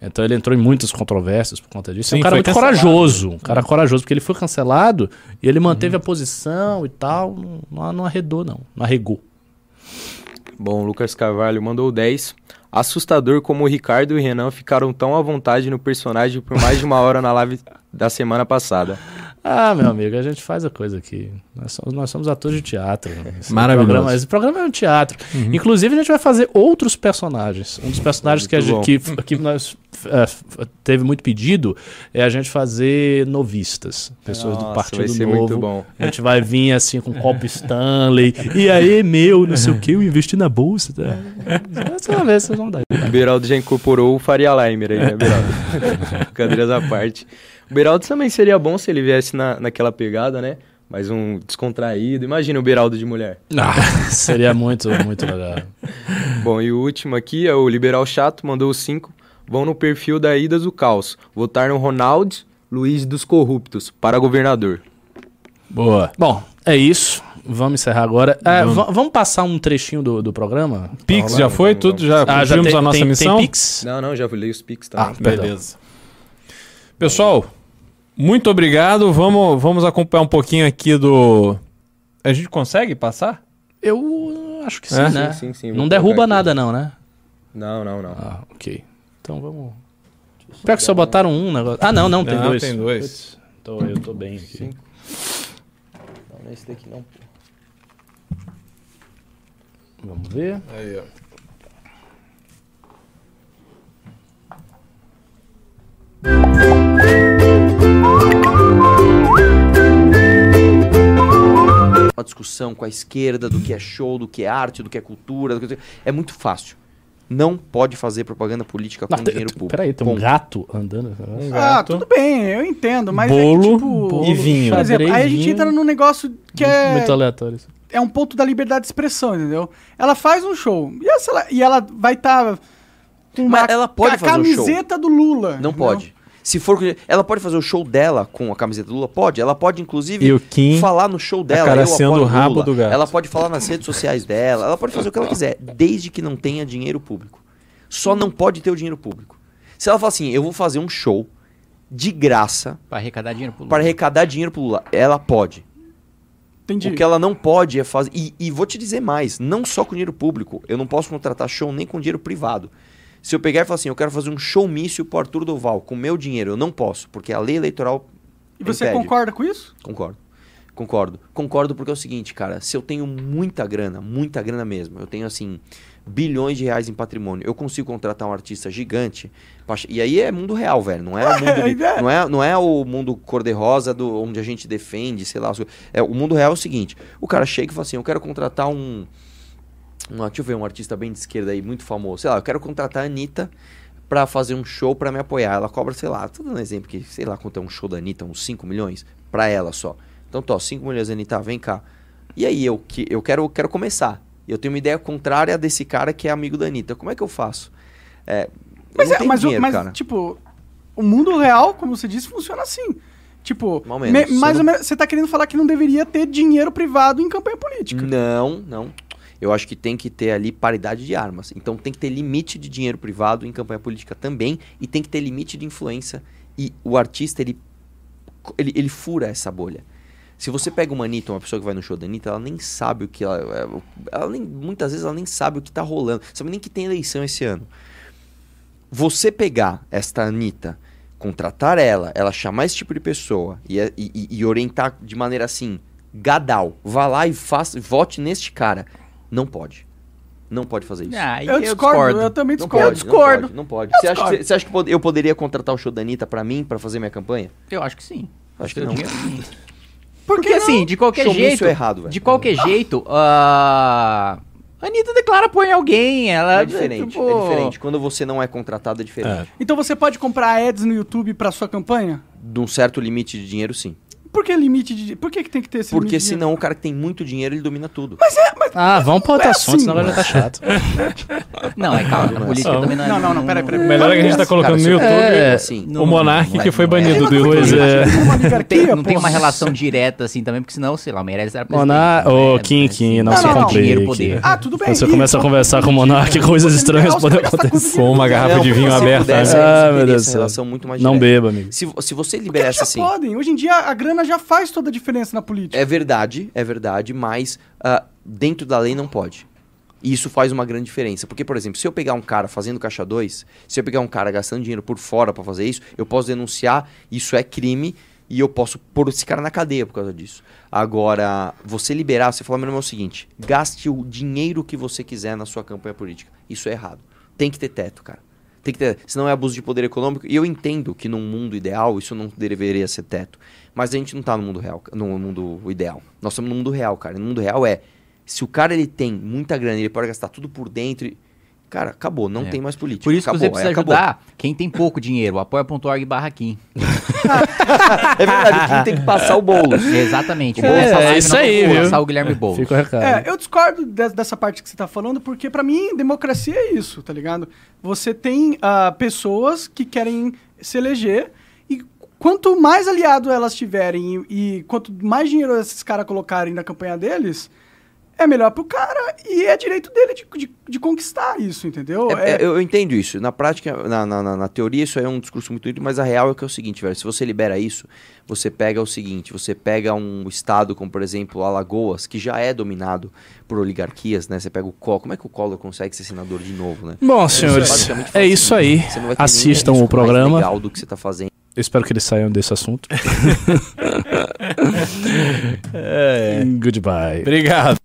Então ele entrou em muitas controvérsias por conta disso. é Sim, um cara muito cancelado. corajoso, um cara corajoso, porque ele foi cancelado e ele manteve a posição e tal, não, não arredou não, não arregou. Bom, o Lucas Carvalho mandou 10. Assustador como o Ricardo e o Renan ficaram tão à vontade no personagem por mais de uma hora na live da semana passada. Ah, meu amigo, a gente faz a coisa aqui. Nós somos, nós somos atores de teatro. Esse Maravilhoso. Programa, esse programa é um teatro. Inclusive, a gente vai fazer outros personagens. Um dos personagens que, gente, que, que nós é, teve muito pedido é a gente fazer novistas. Pessoas do Nossa, Partido vai ser Novo. muito bom. A gente vai vir assim com copo Stanley. E aí, meu, não sei o que, eu investi na bolsa. Tá? Você vai ver, vocês vão dar. O Beraldo já incorporou o Faria Limer aí, né, Beraldo? Cadeiras à parte. O Beraldo também seria bom se ele viesse na, naquela pegada, né? Mais um descontraído. Imagina o Beraldo de mulher. Ah, seria muito, muito legal. Bom, e o último aqui é o Liberal Chato, mandou os cinco. Vão no perfil da Idas do Caos. Votar no Ronaldo Luiz dos Corruptos para governador. Boa. Bom, é isso. Vamos encerrar agora. É, va- vamos passar um trechinho do, do programa? Pix Tá já foi? Vamos, Tudo já Ah, já cumprimos tem, a nossa tem, missão? Tem Pix? Não, não, já li os pics também. Ah, perdão. Beleza. Pessoal, muito obrigado. Vamos, vamos acompanhar um pouquinho aqui do. A gente consegue passar? Eu acho que sim, É? né? Sim, sim, sim, Não derruba aqui. nada, não, né? Não, não, não. Ah, ok. Então vamos. Pior que só botaram um negócio. Ah, não, não, tem Não, dois. tem dois. Tô- eu tô bem aqui. Cinco. Não, esse daqui não. Vamos ver. Aí, ó. Uma discussão com a esquerda do que é show, do que é arte, do que é cultura. do que- É muito fácil. Não pode fazer propaganda política com Não, tem- dinheiro público. Peraí, tem um Ponto. gato andando. Ah, Gato. tudo bem, eu entendo, mas é Bolo que, tipo, e vinho. Por exemplo, aí a gente entra num negócio que é, Muito aleatório. isso. é um ponto da liberdade de expressão, entendeu? Ela faz um show e, ela, e ela vai estar com uma Mas ela pode ca- fazer um show. camiseta do Lula. Não pode. Se for. Ela pode fazer o show dela com a camiseta do Lula? Pode. Ela pode, inclusive, E o Kim falar no show dela. eu apoio o rabo Lula. do gato. Ela pode falar nas redes sociais dela. Ela pode fazer o que ela quiser, desde que não tenha dinheiro público. Só não pode ter o dinheiro público. Se ela falar assim, eu vou fazer um show de graça Pra arrecadar dinheiro pro Lula. para arrecadar dinheiro pro Lula, ela pode. Entendi. O que ela não pode é fazer. E, e vou te dizer mais: não só com dinheiro público. Eu não posso contratar show nem com dinheiro privado. Se eu pegar e falar assim, eu quero fazer um showmício pro Arthur Doval com meu dinheiro, eu não posso, porque a lei eleitoral. E você impede. concorda com isso? Concordo. Concordo. Concordo porque é o seguinte, cara, se eu tenho muita grana, muita grana mesmo, eu tenho assim, bilhões de reais em patrimônio, eu consigo contratar um artista gigante. E aí é mundo real, velho. Não é o mundo, de- É. não é, não é o mundo cor-de-rosa onde a gente defende, sei lá. É, o mundo real é o seguinte: o cara chega e fala assim, eu quero contratar um. Uma- deixa eu ver, um artista bem de esquerda aí, muito famoso. Sei lá, eu quero contratar a Anitta pra fazer um show pra me apoiar. Ela cobra, sei lá, tô dando um exemplo que, sei lá, quanto é um show da Anitta, uns 5 milhões pra ela só. Então, tô, 5 milhões, Anitta, vem cá. E aí, eu, que, eu quero, quero começar. Eu tenho uma ideia contrária desse cara que é amigo da Anitta. Como é que eu faço? É, Mas, eu não é, mas, o- dinheiro, mas, tipo, o mundo real, como você disse, funciona assim. Tipo, ou me- menos. mais Você ou menos, você tá querendo falar que não deveria ter dinheiro privado em campanha política. Não, não. Eu acho que tem que ter ali paridade de armas. Então tem que ter limite de dinheiro privado em campanha política também e tem que ter limite de influência. E o artista, ele, ele, ele fura essa bolha. Se você pega uma Anitta, uma pessoa que vai no show da Anitta, ela nem sabe o que ela. ela nem, muitas vezes ela nem sabe o que tá rolando. Sabe nem que tem eleição esse ano. Você pegar esta Anitta, contratar ela, ela chamar esse tipo de pessoa e, e- e- e orientar de maneira assim, gadal, vá lá e faça, vote neste cara. Não pode. Não pode fazer isso. Ah, aí eu, discordo, eu também Não discordo. pode, eu discordo. Não pode. Não pode. Eu Você acha, que, discordo. você acha que eu poderia contratar o show da Anitta pra mim, pra fazer minha campanha? Eu acho que sim. Acho que não. Porque que não? assim, de qualquer Showmício jeito. é errado, velho. De qualquer jeito, a. Anitta declara apoio em alguém. Ela É diferente, tipo, é diferente. Quando você não é contratado, é diferente. Então você pode comprar ads no YouTube pra sua campanha? De um certo limite de dinheiro, sim. Por que limite de. Por que, que tem que ter esse Porque limite de senão o cara que tem muito dinheiro, ele domina tudo. Ah, vamos pra outro é assunto, assim. senão agora já tá chato. Não, é calma. A política Não. também não é. Não, não, não, peraí, peraí. Melhor é que a gente tá colocando no YouTube É, assim. Não, o Monark não é- que foi não é. banido do é. Uma Não tem, uma relação direta assim também, porque senão, sei lá, o Meirelles era presidente. Monark, ô, É, Kim, é, Kim, assim, não se complique. Dinheiro, poder. Ah, tudo bem. Quando você começa a conversar com o Monark, coisas estranhas podem acontecer. Com uma garrafa de vinho aberta. né? Ah, meu Deus essa do céu. relação muito mais Não beba, amigo. Se, vo- se você liberasse já assim... podem. Hoje em dia a grana já faz toda a diferença na política. É verdade, é verdade, mas ah, dentro da lei não pode. E isso faz uma grande diferença. Porque, por exemplo, se eu pegar um cara fazendo caixa 2, se eu pegar um cara gastando dinheiro por fora pra fazer isso, eu posso denunciar, isso é crime e eu posso pôr esse cara na cadeia por causa disso. Agora, você liberar, você falar, meu irmão, é o seguinte: gaste o dinheiro que você quiser na sua campanha política. Isso é errado. Tem que ter teto, cara. Tem que ter, senão é abuso de poder econômico. E eu entendo que num mundo ideal isso não deveria ser teto. Mas a gente não tá no mundo real, no mundo ideal. Nós estamos no mundo real, cara. No mundo real é se o cara ele tem muita grana, ele pode gastar tudo por dentro. Cara, acabou, não É. tem mais política. Por isso que acabou, você precisa é, ajudar quem tem pouco dinheiro. Apoia.org barra Kim. É verdade, quem tem que passar o bolo. Exatamente. É, Essa live é isso não aí, viu? lançar o Guilherme Boulos. Fica o recado. É, eu discordo de- dessa parte que você tá falando, porque pra mim democracia é isso, tá ligado? Você tem ah, pessoas que querem se eleger e quanto mais aliado elas tiverem e, e quanto mais dinheiro esses caras colocarem na campanha deles, é melhor pro cara e é direito dele de, de- de conquistar isso, entendeu? É, É- é, eu eu entendo isso. Na prática, na, na, na- na teoria, isso aí é um discurso muito útil, mas a real é que é o seguinte, velho. Se você libera isso, você pega o seguinte: você pega um estado como, por exemplo, Alagoas, que já é dominado por oligarquias, né? Você pega o Collor. Como é que o Collor consegue ser senador de novo, né? Bom, Você senhores, é fala isso assim, aí. você não vai ter Assistam o mais programa. legal do que você tá fazendo. Eu espero que eles saiam desse assunto. Goodbye. É. Goodbye. Obrigado.